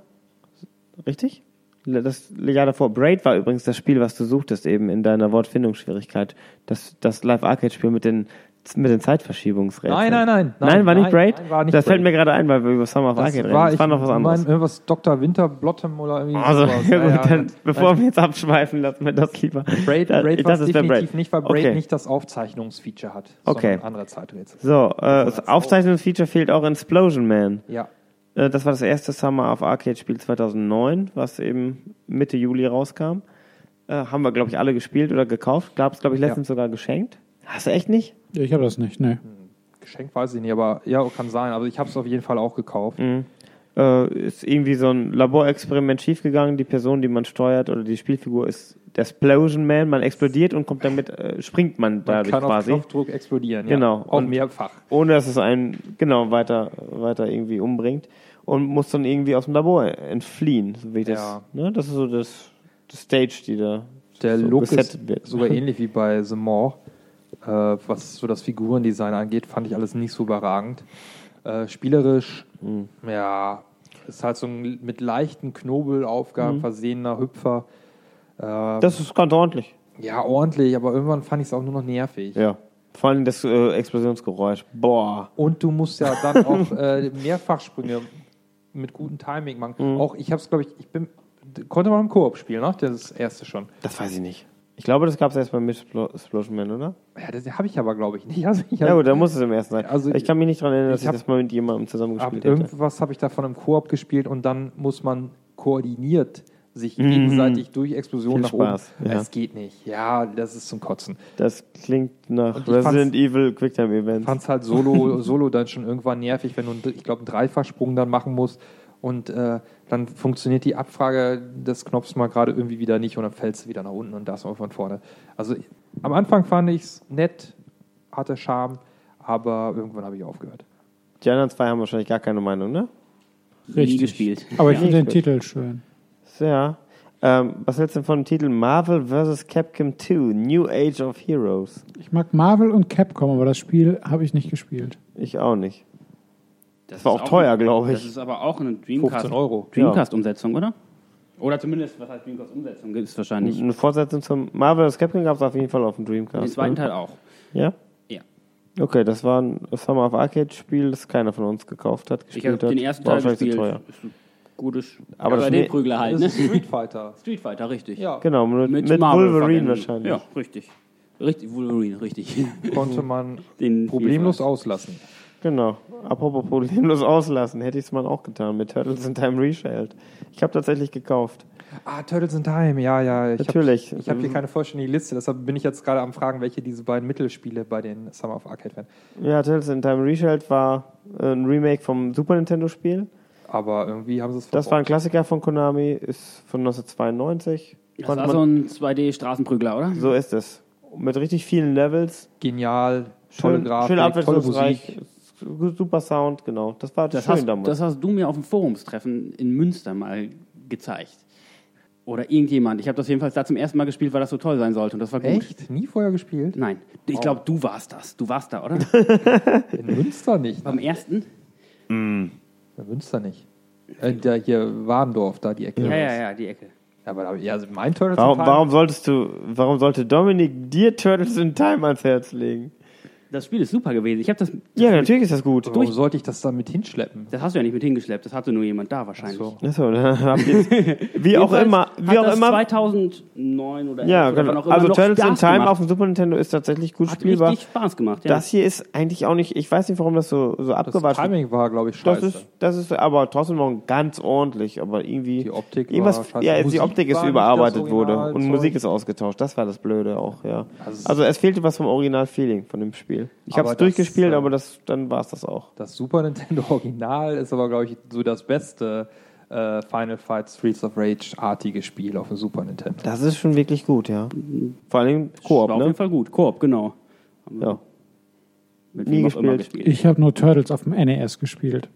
[SPEAKER 1] Richtig? Das Jahr davor. Braid war übrigens das Spiel, was du suchtest eben in deiner Wortfindungsschwierigkeit. Das, das Live-Arcade-Spiel mit den, mit den Zeitverschiebungsrätseln.
[SPEAKER 2] Nein, nein, nein.
[SPEAKER 1] Nein, war nicht
[SPEAKER 2] nein,
[SPEAKER 1] Braid?
[SPEAKER 2] nein, war nicht
[SPEAKER 1] das fällt
[SPEAKER 2] Braid.
[SPEAKER 1] mir gerade ein, weil wir über Summer of
[SPEAKER 2] Das
[SPEAKER 1] Arcade
[SPEAKER 2] war,
[SPEAKER 1] reden. Das war noch was anderes.
[SPEAKER 2] mein, irgendwas Dr. Winterbottom oder irgendwie
[SPEAKER 1] Also,
[SPEAKER 2] sowas.
[SPEAKER 1] ja, gut,
[SPEAKER 2] Ja, ja,
[SPEAKER 1] dann,
[SPEAKER 2] ja.
[SPEAKER 1] bevor wir jetzt abschweifen, lassen wir das lieber.
[SPEAKER 2] Braid,
[SPEAKER 1] Da-
[SPEAKER 2] Braid
[SPEAKER 1] das
[SPEAKER 2] war
[SPEAKER 1] ist
[SPEAKER 2] definitiv
[SPEAKER 1] Braid.
[SPEAKER 2] nicht, weil Braid
[SPEAKER 1] Okay.
[SPEAKER 2] nicht das Aufzeichnungsfeature hat,
[SPEAKER 1] Okay.
[SPEAKER 2] andere Zeiträtsel.
[SPEAKER 1] So, äh, das Aufzeichnungsfeature fehlt auch in Explosion Man.
[SPEAKER 2] Ja.
[SPEAKER 1] Äh, das war das erste Summer of Arcade Spiel 2009, was eben Mitte Juli rauskam. Äh, haben wir, glaube ich, alle gespielt oder gekauft. Gab es, glaube ich, letztens sogar geschenkt. Hast du echt nicht?
[SPEAKER 4] Ja, ich habe das nicht, ne.
[SPEAKER 2] Geschenk weiß ich nicht, aber ja, kann sein. Also ich habe es auf jeden Fall auch gekauft.
[SPEAKER 1] Mhm. Äh, ist irgendwie so ein Laborexperiment schiefgegangen. Die Person, die man steuert oder die Spielfigur ist der Explosion Man. Man explodiert und kommt damit, äh, springt man
[SPEAKER 2] Man
[SPEAKER 1] dadurch
[SPEAKER 2] kann auf
[SPEAKER 1] quasi.
[SPEAKER 2] Knopfdruck explodieren.
[SPEAKER 1] Genau.
[SPEAKER 2] Ja. Auch
[SPEAKER 1] Und-
[SPEAKER 2] mehrfach.
[SPEAKER 1] ohne dass es einen genau weiter, weiter irgendwie umbringt und muss dann irgendwie aus dem Labor entfliehen, so wie das.
[SPEAKER 2] Ja.
[SPEAKER 1] Ne? Das ist so das, das Stage, die da
[SPEAKER 2] Der
[SPEAKER 1] so
[SPEAKER 2] Look ist
[SPEAKER 1] wird.
[SPEAKER 2] sogar ähnlich wie bei The Maw. Äh, was so das Figurendesign angeht, fand ich alles nicht so überragend. Äh, spielerisch,
[SPEAKER 1] Hm.
[SPEAKER 2] ja, ist halt so ein mit leichten Knobelaufgaben versehener Hüpfer. Äh,
[SPEAKER 1] Das ist ganz ordentlich.
[SPEAKER 2] ja, ordentlich, aber irgendwann fand ich es auch nur noch nervig.
[SPEAKER 1] Ja. Vor allem das äh, Explosionsgeräusch. Boah.
[SPEAKER 2] Und du musst ja dann auch äh, Mehrfachsprünge mit gutem Timing machen.
[SPEAKER 1] Mhm.
[SPEAKER 2] Auch ich habe es, glaube ich, ich bin, konnte man im Koop spielen, ne? Das erste schon.
[SPEAKER 1] Das weiß ich nicht. Ich glaube, das gab es erst Explo- Explosion Man, oder?
[SPEAKER 2] Ja, das habe ich aber, glaube ich, nicht. Also ich
[SPEAKER 1] Ja gut, da muss es im ersten sein.
[SPEAKER 2] Also
[SPEAKER 1] ich kann mich nicht daran erinnern, dass
[SPEAKER 2] ich
[SPEAKER 1] ich, das mal mit jemandem zusammengespielt hätte.
[SPEAKER 2] irgendwas habe ich davon im Koop gespielt und dann muss man koordiniert sich
[SPEAKER 1] Mhm.
[SPEAKER 2] gegenseitig durch Explosionen nach
[SPEAKER 1] Spaß,
[SPEAKER 2] oben.
[SPEAKER 1] ja.
[SPEAKER 2] Das geht nicht. Ja, das ist zum Kotzen.
[SPEAKER 1] Das klingt nach Resident Evil Quicktime Events.
[SPEAKER 2] fand es halt solo, solo dann schon irgendwann nervig, wenn du, ich glaube, einen Dreifachsprung dann machen musst und äh, dann funktioniert die Abfrage des Knopfs mal gerade irgendwie wieder nicht und dann fällst du wieder nach unten und das mal von vorne. Also am Anfang fand ich es nett, hatte Charme, aber irgendwann habe ich aufgehört.
[SPEAKER 1] Die anderen zwei haben wahrscheinlich gar keine Meinung, ne?
[SPEAKER 3] Nie
[SPEAKER 4] Richtig.
[SPEAKER 3] gespielt.
[SPEAKER 4] Aber ich
[SPEAKER 3] Ja.
[SPEAKER 4] finde den
[SPEAKER 1] gut.
[SPEAKER 4] Titel schön.
[SPEAKER 1] Ja. Ähm, was hältst du denn von dem Titel Marvel vs. Capcom 2 New Age of Heroes?
[SPEAKER 4] Ich mag Marvel und Capcom, aber das Spiel habe ich nicht gespielt.
[SPEAKER 1] Ich auch nicht.
[SPEAKER 3] Das
[SPEAKER 1] war
[SPEAKER 3] ist
[SPEAKER 1] auch teuer, glaube ich.
[SPEAKER 3] Das ist aber auch eine
[SPEAKER 2] 15
[SPEAKER 3] Dreamcast-
[SPEAKER 2] Euro.
[SPEAKER 3] Dreamcast-Umsetzung, oder? Oder zumindest, was heißt Dreamcast-Umsetzung? Gibt es wahrscheinlich.
[SPEAKER 1] Eine Fortsetzung zum Marvel vs. Capcom gab es auf jeden Fall auf dem Dreamcast.
[SPEAKER 3] Den zweiten
[SPEAKER 1] ne?
[SPEAKER 3] Teil auch.
[SPEAKER 1] Ja?
[SPEAKER 3] Ja.
[SPEAKER 1] Okay, das war ein Summer of Arcade Spiel, das keiner von uns gekauft hat,
[SPEAKER 3] Ich
[SPEAKER 1] gespielt
[SPEAKER 3] habe
[SPEAKER 1] hat.
[SPEAKER 3] den ersten
[SPEAKER 1] War
[SPEAKER 3] Teil
[SPEAKER 1] wahrscheinlich zu
[SPEAKER 3] gespielt.
[SPEAKER 1] teuer.
[SPEAKER 3] Ist ein gutes.
[SPEAKER 1] Aber
[SPEAKER 3] ja,
[SPEAKER 1] das
[SPEAKER 3] bei den
[SPEAKER 1] ne-
[SPEAKER 3] Prügler halt,
[SPEAKER 2] Das
[SPEAKER 3] ne?
[SPEAKER 2] Street Fighter.
[SPEAKER 3] Street Fighter, richtig.
[SPEAKER 2] Ja,
[SPEAKER 1] Genau, mit, mit,
[SPEAKER 3] Marvel
[SPEAKER 1] Wolverine wahrscheinlich.
[SPEAKER 3] Ja, richtig. Richtig, Wolverine, richtig.
[SPEAKER 2] konnte man
[SPEAKER 3] Den
[SPEAKER 2] problemlos auslassen.
[SPEAKER 1] Genau. Apropos problemlos auslassen, hätte ich es mal auch getan mit Turtles in Time Reshelled. Ich habe tatsächlich gekauft.
[SPEAKER 2] Ah, Turtles in Time, ja, ja. Ich
[SPEAKER 1] Natürlich.
[SPEAKER 2] Hab, ich habe hier keine vollständige Liste, deshalb bin ich jetzt gerade am Fragen, welche diese beiden Mittelspiele bei den Summer of Arcade wären.
[SPEAKER 1] Ja, Turtles in Time Reshelled war äh, ein Remake vom Super Nintendo Spiel.
[SPEAKER 2] Aber irgendwie haben sie es
[SPEAKER 1] Das war ein. Klassiker von Konami, ist von 1992.
[SPEAKER 3] Das
[SPEAKER 1] Konnte
[SPEAKER 3] war so ein 2D-Straßenprügler, oder?
[SPEAKER 1] so ist es. Mit richtig vielen Levels.
[SPEAKER 2] genial, tolle
[SPEAKER 1] Schön,
[SPEAKER 2] Grafik,
[SPEAKER 1] schön
[SPEAKER 2] tolle
[SPEAKER 1] abwechslungsreich.
[SPEAKER 2] Musik.
[SPEAKER 1] Super Sound, genau. Das war
[SPEAKER 3] Das
[SPEAKER 1] schön
[SPEAKER 3] hast,
[SPEAKER 1] damals.
[SPEAKER 3] das hast du mir auf dem Forumstreffen in Münster mal gezeigt. Oder irgendjemand. Ich habe das jedenfalls da zum ersten Mal gespielt, weil das so toll sein sollte. Und das war gut.
[SPEAKER 2] Echt? Nie vorher gespielt?
[SPEAKER 3] Nein, ich glaube, du warst das. Du warst da, oder?
[SPEAKER 2] In Münster nicht.
[SPEAKER 3] Beim ersten?
[SPEAKER 2] In Münster nicht. Äh, der hier Warndorf, da die Ecke.
[SPEAKER 3] Ja, ja, ja, die Ecke.
[SPEAKER 2] Aber da, ja, also mein Turtles
[SPEAKER 1] warum,
[SPEAKER 2] in Time,
[SPEAKER 1] warum solltest du, warum sollte Dominik dir Turtles in Time ans Herz legen?
[SPEAKER 3] Das Spiel ist super gewesen. Ich habe das.
[SPEAKER 1] Ja, natürlich ist das gut.
[SPEAKER 2] warum sollte ich das dann mit hinschleppen?
[SPEAKER 3] Das hast du ja nicht mit hingeschleppt. Das hatte nur jemand da wahrscheinlich.
[SPEAKER 2] So.
[SPEAKER 1] Achso, dann habt ihr wie auch immer, wie
[SPEAKER 3] hat
[SPEAKER 1] auch
[SPEAKER 3] das
[SPEAKER 1] immer.
[SPEAKER 3] 2009 oder
[SPEAKER 1] Ja,
[SPEAKER 3] 11 oder wann
[SPEAKER 1] genau.
[SPEAKER 3] auch immer
[SPEAKER 1] Also
[SPEAKER 3] noch
[SPEAKER 1] Turtles in Time
[SPEAKER 3] gemacht.
[SPEAKER 1] auf dem Super Nintendo ist tatsächlich gut
[SPEAKER 3] Hat
[SPEAKER 1] spielbar.
[SPEAKER 3] richtig Spaß gemacht. Ja.
[SPEAKER 1] Das hier ist eigentlich auch nicht, ich weiß nicht, warum das so, so
[SPEAKER 2] Das
[SPEAKER 1] abgewatscht ist.
[SPEAKER 2] Timing war, glaube ich,
[SPEAKER 1] Das
[SPEAKER 2] scheiße.
[SPEAKER 1] ist, das ist aber trotzdem noch ganz ordentlich, aber irgendwie.
[SPEAKER 2] Die Optik
[SPEAKER 1] irgendwas,
[SPEAKER 2] war scheiße.
[SPEAKER 1] Ja, die
[SPEAKER 2] Musik
[SPEAKER 1] Optik ist überarbeitet
[SPEAKER 2] das
[SPEAKER 1] wurde und. Musik ist ausgetauscht. Das war das Blöde auch, ja.
[SPEAKER 2] Also-
[SPEAKER 1] Also es fehlte was vom Original-Feeling von dem Spiel. Spiel. Ich habe es durchgespielt,
[SPEAKER 2] äh,
[SPEAKER 1] aber das, dann war es das auch.
[SPEAKER 2] Das Super Nintendo Original ist aber, glaube ich, so das beste äh, Final Fight Streets of Rage-artige Spiel auf dem Super Nintendo.
[SPEAKER 1] Das ist schon wirklich gut, ja. Vor allem Koop,
[SPEAKER 3] War auf
[SPEAKER 1] ne?
[SPEAKER 3] jeden Fall gut. Koop, genau.
[SPEAKER 1] Ja.
[SPEAKER 3] Mit
[SPEAKER 1] Nie
[SPEAKER 3] wem auch immer
[SPEAKER 1] gespielt.
[SPEAKER 3] gespielt.
[SPEAKER 4] Ich habe nur Turtles auf dem NES gespielt.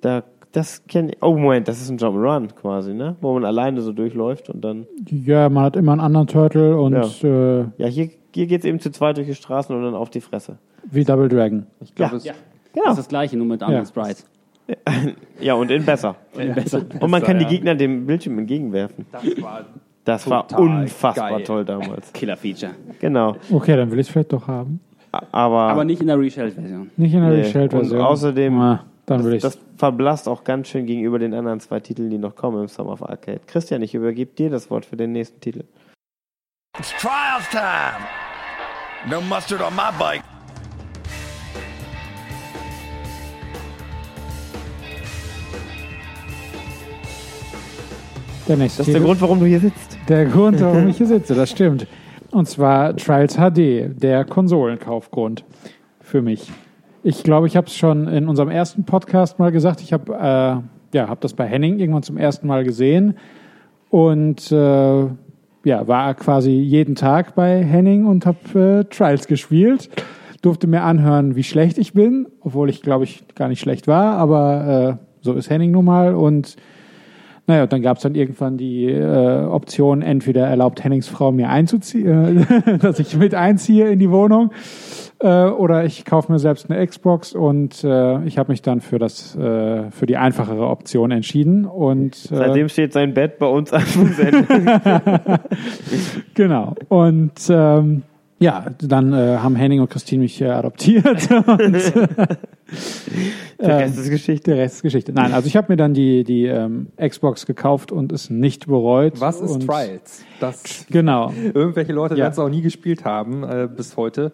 [SPEAKER 1] Da, das kenne ich. Oh, Moment, das ist ein Jump'n'Run quasi, ne? Wo man alleine so durchläuft und dann.
[SPEAKER 4] Ja, man hat immer einen anderen Turtle und äh,
[SPEAKER 1] Ja, hier, hier geht es eben zu zweit durch die Straßen und dann auf die Fresse.
[SPEAKER 4] wie Double Dragon.
[SPEAKER 2] Ich glaube,
[SPEAKER 1] Ja.
[SPEAKER 2] es
[SPEAKER 3] Ja.
[SPEAKER 1] Genau.
[SPEAKER 3] Das ist das gleiche, nur mit anderen
[SPEAKER 4] Ja.
[SPEAKER 3] Sprites.
[SPEAKER 1] Ja, und in besser.
[SPEAKER 3] Besser.
[SPEAKER 1] Und man kann die
[SPEAKER 2] ja.
[SPEAKER 1] Gegner dem Bildschirm entgegenwerfen.
[SPEAKER 2] das war
[SPEAKER 1] Das war unfassbar
[SPEAKER 2] geil.
[SPEAKER 1] toll damals.
[SPEAKER 3] Killer-Feature.
[SPEAKER 1] Genau.
[SPEAKER 4] Okay, dann will ich es vielleicht doch haben.
[SPEAKER 1] Aber,
[SPEAKER 3] Aber nicht in der Reshelled-Version.
[SPEAKER 4] Nicht in der
[SPEAKER 1] Nee.
[SPEAKER 4] Reshelled-Version.
[SPEAKER 1] Und außerdem-
[SPEAKER 4] Ah, dann will
[SPEAKER 1] das, das verblasst auch ganz schön gegenüber den anderen zwei Titeln, die noch kommen im Summer of Arcade. Christian, ich übergebe dir das Wort für den nächsten Titel.
[SPEAKER 5] It's trials time. No mustard on my bike.
[SPEAKER 4] Der nächste
[SPEAKER 1] Das ist der. Grund, warum du hier sitzt.
[SPEAKER 4] Der Grund, warum ich hier sitze, das stimmt. Und zwar Trials HD, der Konsolenkaufgrund für mich. Ich glaube, ich habe es schon in unserem ersten Podcast mal gesagt. Ich habe äh, ja, hab das bei Henning irgendwann zum ersten Mal gesehen und äh, ja, war quasi jeden Tag bei Henning und habe äh, Trials gespielt. Durfte mir anhören, wie schlecht ich bin, obwohl ich, glaube ich, gar nicht schlecht war, aber äh, so ist Henning nun mal und naja, und dann gab es dann irgendwann die äh, Option, entweder erlaubt Hennings Frau mir einzuziehen, äh, dass ich mit einziehe in die Wohnung, äh, oder ich kaufe mir selbst eine Xbox und äh, ich habe mich dann für das äh, für die einfachere Option entschieden und äh,
[SPEAKER 1] Seitdem steht sein Bett bei uns an Fußende.
[SPEAKER 4] genau und ähm, ja, dann äh, haben Henning und Christine mich äh, adoptiert und
[SPEAKER 1] Der Rest ist Geschichte.
[SPEAKER 4] der Rest ist Geschichte. Nein, also ich habe mir dann die die ähm, Xbox gekauft und es nicht bereut.
[SPEAKER 2] Was ist
[SPEAKER 4] und,
[SPEAKER 2] Trials? Das,
[SPEAKER 4] Genau.
[SPEAKER 2] irgendwelche Leute
[SPEAKER 4] Ja.
[SPEAKER 2] werden es auch nie gespielt haben äh, bis heute.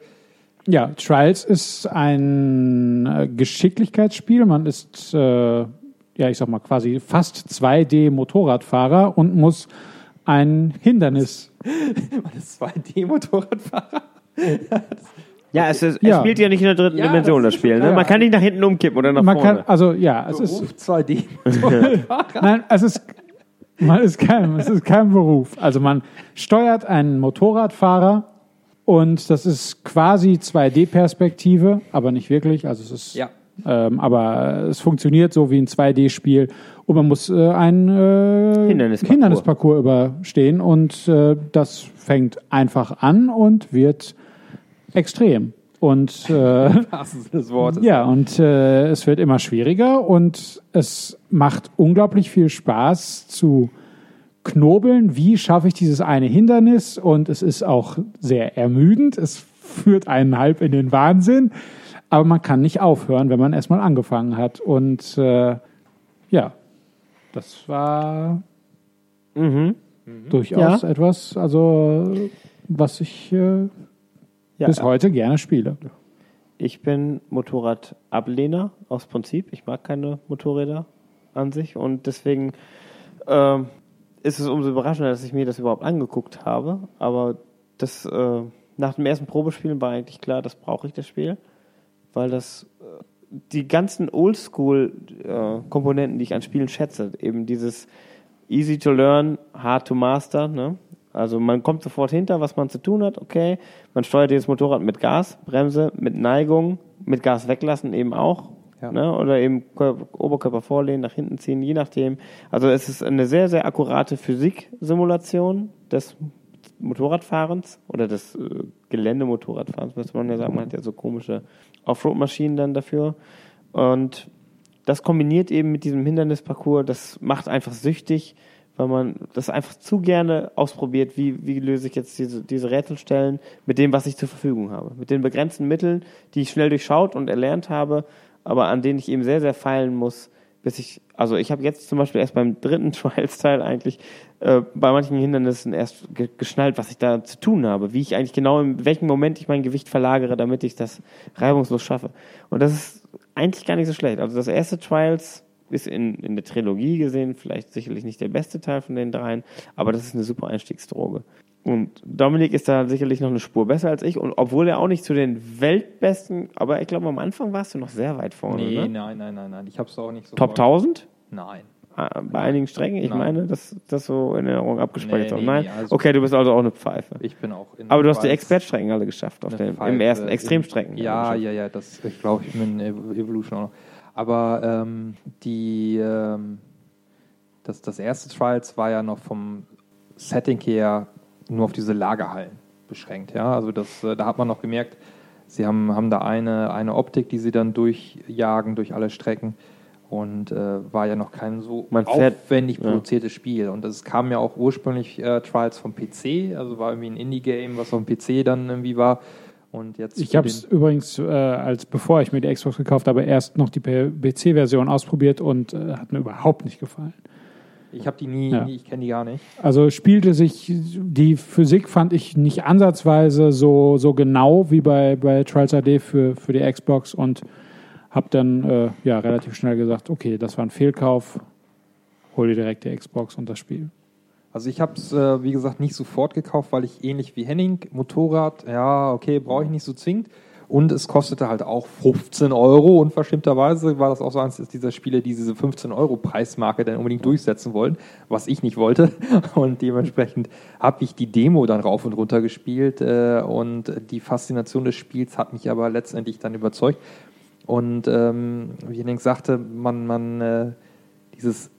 [SPEAKER 4] Ja, Trials ist ein äh, Geschicklichkeitsspiel. Man ist, äh, ja, ich sag mal, quasi fast 2D-Motorradfahrer und muss ein Hindernis.
[SPEAKER 2] Das 2D-Motorradfahrer.
[SPEAKER 1] Ja, es, ist, es
[SPEAKER 4] Ja.
[SPEAKER 1] spielt ja nicht in der dritten
[SPEAKER 2] Ja,
[SPEAKER 1] Dimension,
[SPEAKER 2] das
[SPEAKER 1] das
[SPEAKER 2] ist
[SPEAKER 1] Spiel. Ne? Man kann nicht nach hinten umkippen oder nach
[SPEAKER 4] Man
[SPEAKER 1] vorne.
[SPEAKER 4] kann, also ja, es ist,
[SPEAKER 2] Beruf 2D-Motorradfahrer.
[SPEAKER 4] nein, es ist, man ist kein, es ist kein Beruf. Also man steuert einen Motorradfahrer und das ist quasi 2D-Perspektive, aber nicht wirklich. Also es ist
[SPEAKER 2] Ja.
[SPEAKER 4] Ähm, aber es funktioniert so wie ein 2D-Spiel und man muss äh, einen äh,
[SPEAKER 1] Hindernisparcours.
[SPEAKER 4] Hindernisparcours überstehen und äh, das fängt einfach an und wird extrem. Und äh,
[SPEAKER 2] Das ist das Wort.
[SPEAKER 4] ja, und äh, es wird immer schwieriger und es macht unglaublich viel Spaß zu knobeln, wie schaffe ich dieses eine Hindernis und es ist auch sehr ermüdend, es führt einen halb in den Wahnsinn, aber man kann nicht aufhören, wenn man erstmal angefangen hat und äh, ja, das war
[SPEAKER 1] Mhm.
[SPEAKER 4] durchaus
[SPEAKER 1] Ja.
[SPEAKER 4] etwas, also was ich äh,
[SPEAKER 1] Ja,
[SPEAKER 4] bis heute gerne spiele.
[SPEAKER 1] Ich bin Motorradablehner aus Prinzip. Ich mag keine Motorräder an sich und deswegen ähm, ist es umso überraschender, dass ich mir das überhaupt angeguckt habe. Aber das äh, nach dem ersten Probespielen war eigentlich klar, das brauche ich das Spiel, weil das äh, die ganzen Oldschool-Komponenten, die ich an Spielen schätze, eben dieses easy to learn, hard to master, ne? Also man kommt sofort hinter, was man zu tun hat, okay. Man steuert dieses Motorrad mit Gas, Bremse, mit Neigung, mit Gas weglassen eben auch.
[SPEAKER 2] Ja.
[SPEAKER 1] Ne? Oder eben Kör- Oberkörper vorlehnen, nach hinten ziehen, je nachdem. Also es ist eine sehr, sehr akkurate Physik-Simulation des Motorradfahrens oder des äh, Geländemotorradfahrens, müsste man ja sagen. Man hat ja so komische Offroad-Maschinen dann dafür. Und das kombiniert eben mit diesem Hindernisparcours, das macht einfach süchtig, weil man das einfach zu gerne ausprobiert, wie, wie löse ich jetzt diese, diese Rätselstellen mit dem, was ich zur Verfügung habe. Mit den begrenzten Mitteln, die ich schnell durchschaut und erlernt habe, aber an denen ich eben sehr, sehr feilen muss, bis ich, also ich habe jetzt zum Beispiel erst beim dritten Trials-Teil eigentlich äh, bei manchen Hindernissen erst ge geschnallt, was ich da zu tun habe, wie ich eigentlich genau in welchem Moment ich mein Gewicht verlagere, damit ich das reibungslos schaffe. Und das ist eigentlich gar nicht so schlecht. Also das erste Trials ist in, in der Trilogie gesehen vielleicht sicherlich nicht der beste Teil von den dreien, aber das ist eine super Einstiegsdroge. Und Dominik ist da sicherlich noch eine Spur besser als ich. Und obwohl er auch nicht zu den Weltbesten, aber ich glaube, am Anfang warst du noch sehr weit vorne.
[SPEAKER 2] Nee,
[SPEAKER 1] ne?
[SPEAKER 2] nein, nein, nein, nein. Ich habe es auch nicht so.
[SPEAKER 1] Top 1000?
[SPEAKER 2] Nein.
[SPEAKER 1] Ah, Bei einigen Strecken? Ich
[SPEAKER 2] Nein.
[SPEAKER 1] meine, dass das so in Erinnerung abgespeichert
[SPEAKER 2] Nee,
[SPEAKER 1] ist.
[SPEAKER 2] nee,
[SPEAKER 1] Nein?
[SPEAKER 2] nee, also-
[SPEAKER 1] okay, du bist also auch eine Pfeife.
[SPEAKER 2] Ich bin auch in
[SPEAKER 1] Aber du hast die Expertstrecken alle geschafft auf
[SPEAKER 2] Pfeife
[SPEAKER 1] im ersten
[SPEAKER 2] in-
[SPEAKER 1] Extremstrecken.
[SPEAKER 2] Ja, ja, ja, das ich glaube ich bin Ev- Evolution auch noch. Aber ähm, die ähm, das, das erste Trials war ja noch vom Setting her nur auf diese Lagerhallen beschränkt. Ja, also das, äh, da hat man noch gemerkt, sie haben, haben da eine, eine Optik, die sie dann durchjagen durch alle Strecken. Und äh, war ja noch kein so
[SPEAKER 1] Man fährt-
[SPEAKER 2] aufwendig
[SPEAKER 1] ja.
[SPEAKER 2] produziertes Spiel. Und es kam ja auch ursprünglich äh, Trials vom PC, also war irgendwie ein Indie-Game, was auf dem PC dann irgendwie war. Und jetzt
[SPEAKER 4] Ich habe es übrigens, äh, als bevor ich mir die Xbox gekauft habe, erst noch die PC-Version ausprobiert und äh, hat mir überhaupt nicht gefallen.
[SPEAKER 2] Ich habe die nie,
[SPEAKER 4] Ja.
[SPEAKER 2] nie ich kenne die gar nicht.
[SPEAKER 4] Also spielte sich, die Physik fand ich nicht ansatzweise so, so genau wie bei, bei Trials AD für, für die Xbox und habe dann äh, ja, relativ schnell gesagt, okay, das war ein Fehlkauf, hol dir direkt die Xbox und das Spiel.
[SPEAKER 2] Also ich habe es, äh, wie gesagt, nicht sofort gekauft, weil ich ähnlich wie Henning, Motorrad, ja, okay, brauche ich nicht so zwingend. Und es kostete halt auch 15 Euro. Unverschämterweise war das auch so eins dieser Spiele, die diese 15 Euro Preismarke dann unbedingt durchsetzen wollen, was ich nicht wollte. Und dementsprechend habe ich die Demo dann rauf und runter gespielt. Äh, und die Faszination des Spiels hat mich aber letztendlich dann überzeugt. Und ähm, wie Henning sagte, man, man äh, dieses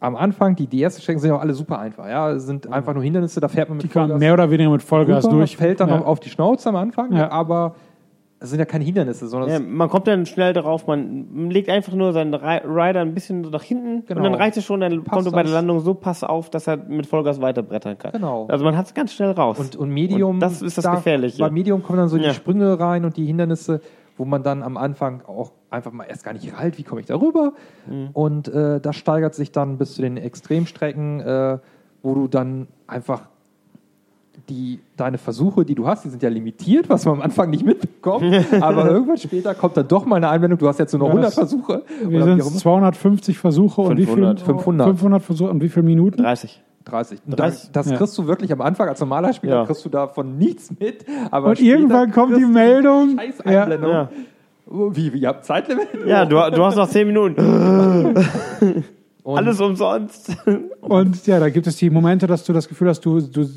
[SPEAKER 2] am Anfang, die, die ersten Strecken sind ja auch alle super einfach. Ja, es sind einfach nur Hindernisse, da fährt man mit
[SPEAKER 4] Die
[SPEAKER 2] Vollgas
[SPEAKER 4] mehr oder weniger mit Vollgas
[SPEAKER 2] rüber,
[SPEAKER 4] durch.
[SPEAKER 2] fällt dann
[SPEAKER 4] ja.
[SPEAKER 2] auf die Schnauze am Anfang,
[SPEAKER 4] Ja.
[SPEAKER 2] aber es sind ja keine Hindernisse, sondern
[SPEAKER 1] Ja, man kommt dann schnell darauf, man legt einfach nur seinen Ri- Rider ein bisschen nach hinten
[SPEAKER 2] Genau.
[SPEAKER 1] und dann reicht es schon, dann kommt er bei der
[SPEAKER 2] das.
[SPEAKER 1] Landung so pass auf, dass er mit Vollgas weiterbrettern kann.
[SPEAKER 2] Genau.
[SPEAKER 1] Also man hat es ganz schnell raus.
[SPEAKER 2] und, und Medium,
[SPEAKER 1] Und das ist das
[SPEAKER 2] da,
[SPEAKER 1] Gefährliche.
[SPEAKER 2] Bei Medium kommen dann so
[SPEAKER 1] Ja.
[SPEAKER 2] die Sprünge rein und die Hindernisse, wo man dann am Anfang auch einfach mal erst gar nicht halt, wie komme ich da rüber?
[SPEAKER 1] Mhm.
[SPEAKER 2] Und äh, das steigert sich dann bis zu den Extremstrecken, äh, wo du dann einfach die, deine Versuche, die du hast, die sind ja limitiert, was man am Anfang nicht mitbekommt. aber irgendwann später kommt dann doch mal eine Einwendung, du hast jetzt nur noch
[SPEAKER 4] Ja,
[SPEAKER 2] 100
[SPEAKER 4] das-
[SPEAKER 2] Versuche.
[SPEAKER 4] Wir sind
[SPEAKER 2] wie auch immer.
[SPEAKER 4] 250 Versuche und wie
[SPEAKER 1] 500.
[SPEAKER 4] viel?
[SPEAKER 2] 500.
[SPEAKER 4] 500 Versuche und wie viele Minuten?
[SPEAKER 1] 30.
[SPEAKER 2] 30. Und
[SPEAKER 1] 30?
[SPEAKER 2] Das, das
[SPEAKER 4] Ja.
[SPEAKER 2] kriegst du wirklich am Anfang als normaler Spieler,
[SPEAKER 1] Ja.
[SPEAKER 2] kriegst du davon nichts mit. Aber
[SPEAKER 4] Und irgendwann kommt die Meldung.
[SPEAKER 2] Scheiß
[SPEAKER 4] Ja.
[SPEAKER 2] Einblendung.
[SPEAKER 1] Ja,
[SPEAKER 2] Oh, Wie, wie, ihr habt Zeitlimit?
[SPEAKER 1] ja du, du hast noch 10 Minuten.
[SPEAKER 2] Und
[SPEAKER 1] Alles umsonst.
[SPEAKER 4] Und ja, da gibt es die Momente, dass du das Gefühl hast, du, du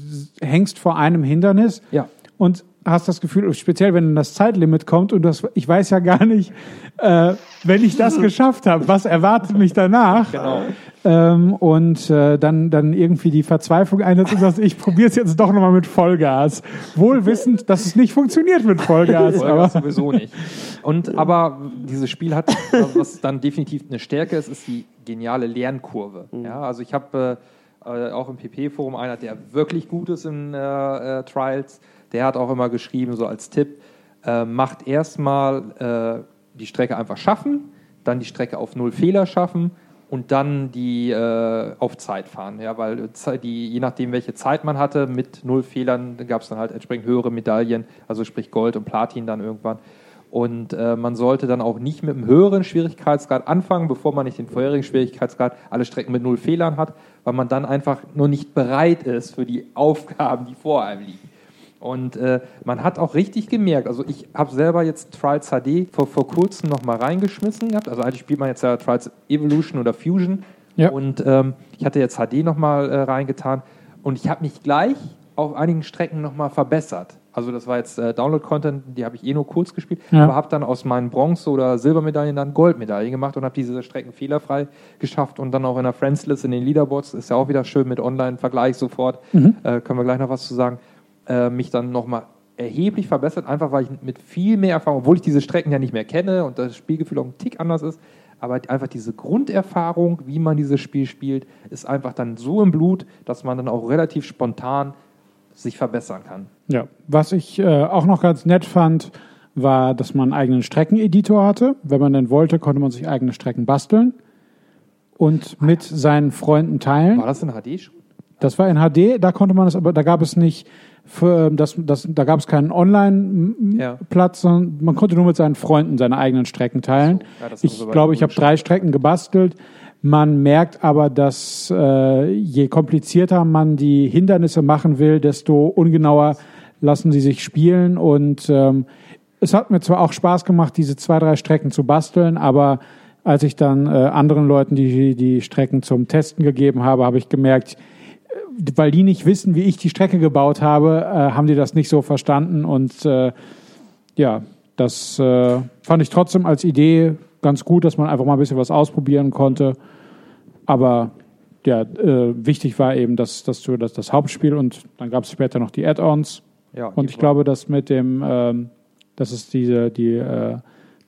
[SPEAKER 4] hängst vor einem Hindernis
[SPEAKER 2] Ja.
[SPEAKER 4] und hast das Gefühl, speziell wenn das Zeitlimit kommt und das, ich weiß ja gar nicht, äh, wenn ich das geschafft habe, was erwartet mich danach?
[SPEAKER 2] Genau.
[SPEAKER 4] Ähm, und äh, dann, dann irgendwie die Verzweiflung einsetzt und sagst, ich probiere es jetzt doch nochmal mit Vollgas. Wohl wissend, dass es nicht funktioniert mit Vollgas.
[SPEAKER 2] Vollgas
[SPEAKER 4] aber
[SPEAKER 2] sowieso nicht. Und aber dieses Spiel hat, also was dann definitiv eine Stärke ist, ist die geniale Lernkurve. Ja, also ich habe äh, äh, auch im PP-Forum einer, der wirklich gut ist in äh, äh, Trials, der hat auch immer geschrieben, so als Tipp, äh, macht erstmal äh, die Strecke einfach schaffen, dann die Strecke auf null Fehler schaffen und dann die äh, auf Zeit fahren. Ja, weil Ze- die, je nachdem, welche Zeit man hatte, mit null Fehlern gab es dann halt entsprechend höhere Medaillen, also sprich Gold und Platin dann irgendwann. Und äh, man sollte dann auch nicht mit einem höheren Schwierigkeitsgrad anfangen, bevor man nicht den vorherigen Schwierigkeitsgrad alle Strecken mit null Fehlern hat, weil man dann einfach nur nicht bereit ist für die Aufgaben, die vor einem liegen. Und äh, man hat auch richtig gemerkt, also ich habe selber jetzt Trials HD vor, vor kurzem nochmal reingeschmissen gehabt. Also eigentlich spielt man jetzt ja Trials Evolution oder Fusion.
[SPEAKER 4] Ja.
[SPEAKER 2] Und ähm, ich hatte jetzt HD nochmal äh, reingetan. Und ich habe mich gleich auf einigen Strecken nochmal verbessert. Also das war jetzt äh, Download-Content, die habe ich eh nur kurz gespielt,
[SPEAKER 4] Ja.
[SPEAKER 2] aber habe dann aus meinen Bronze- oder Silbermedaillen dann Goldmedaillen gemacht und habe diese Strecken fehlerfrei geschafft und dann auch in der Friends-List in den Leaderboards, ist ja auch wieder schön mit Online-Vergleich sofort, äh, können wir gleich noch was zu sagen, äh, mich dann nochmal erheblich verbessert, einfach weil ich mit viel mehr Erfahrung, obwohl ich diese Strecken ja nicht mehr kenne und das Spielgefühl auch ein Tick anders ist, aber einfach diese Grunderfahrung, wie man dieses Spiel spielt, ist einfach dann so im Blut, dass man dann auch relativ spontan sich verbessern kann.
[SPEAKER 4] Ja, was ich äh, auch noch ganz nett fand, war, dass man einen eigenen Streckeneditor hatte. Wenn man denn wollte, konnte man sich eigene Strecken basteln und mit seinen Freunden teilen.
[SPEAKER 2] War das in HD schon?
[SPEAKER 4] Das war in HD, da konnte man es, aber da gab es nicht, für, das, das, da gab es keinen
[SPEAKER 2] Ja.
[SPEAKER 4] Online-Platz, sondern man konnte nur mit seinen Freunden seine eigenen Strecken teilen.
[SPEAKER 2] So, ja,
[SPEAKER 4] ich glaube, ich habe drei Strecken gebastelt. Man merkt aber, dass äh, je komplizierter man die Hindernisse machen will, desto ungenauer lassen sie sich spielen. Und ähm, es hat mir zwar auch Spaß gemacht, diese zwei, drei Strecken zu basteln, aber als ich dann äh, anderen Leuten die, die Strecken zum Testen gegeben habe, habe ich gemerkt, weil die nicht wissen, wie ich die Strecke gebaut habe, äh, haben die das nicht so verstanden. Und äh, ja, das äh, fand ich trotzdem als Idee ganz gut, dass man einfach mal ein bisschen was ausprobieren konnte. Aber ja, äh, wichtig war eben das, das, das, das Hauptspiel und dann gab es später noch die Add-ons.
[SPEAKER 2] Ja,
[SPEAKER 4] Und ich glaube, dass mit dem, ähm, dass es diese, die äh,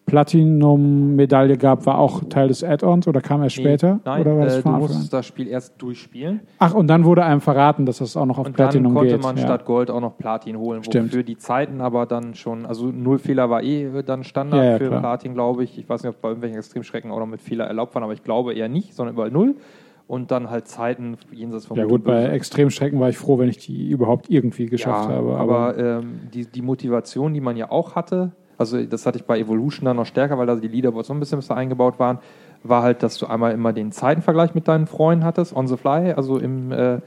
[SPEAKER 4] Platinum-Medaille gab, war auch Teil des Add-ons oder kam erst
[SPEAKER 2] Nee,
[SPEAKER 4] später?
[SPEAKER 2] Nein,
[SPEAKER 4] oder war das
[SPEAKER 2] äh, du musstest das Spiel erst durchspielen.
[SPEAKER 4] Ach, und dann wurde einem verraten, dass das auch noch auf
[SPEAKER 2] Und dann
[SPEAKER 4] Platinum
[SPEAKER 2] konnte
[SPEAKER 4] geht.
[SPEAKER 2] man
[SPEAKER 4] ja.
[SPEAKER 2] statt Gold auch noch Platin holen,
[SPEAKER 4] Stimmt.
[SPEAKER 2] wofür die Zeiten aber dann schon, also null Fehler war eh dann Standard
[SPEAKER 4] Ja, ja,
[SPEAKER 2] für
[SPEAKER 4] klar.
[SPEAKER 2] Platin, glaube ich. Ich weiß nicht, ob bei irgendwelchen Extremschrecken auch noch mit Fehler erlaubt waren, aber ich glaube eher nicht, sondern überall null. Und dann halt Zeiten jenseits von
[SPEAKER 4] ja
[SPEAKER 2] Gut
[SPEAKER 4] bei. Extremstrecken war ich froh, wenn ich die überhaupt irgendwie geschafft
[SPEAKER 2] ja,
[SPEAKER 4] habe.
[SPEAKER 2] Aber, ähm, die, die Motivation, die man ja auch hatte, also das hatte ich bei Evolution dann noch stärker, weil da die Leaderboards so ein bisschen besser eingebaut waren, war halt, dass du einmal immer den Zeitenvergleich mit deinen Freunden hattest, on the fly, also im, äh,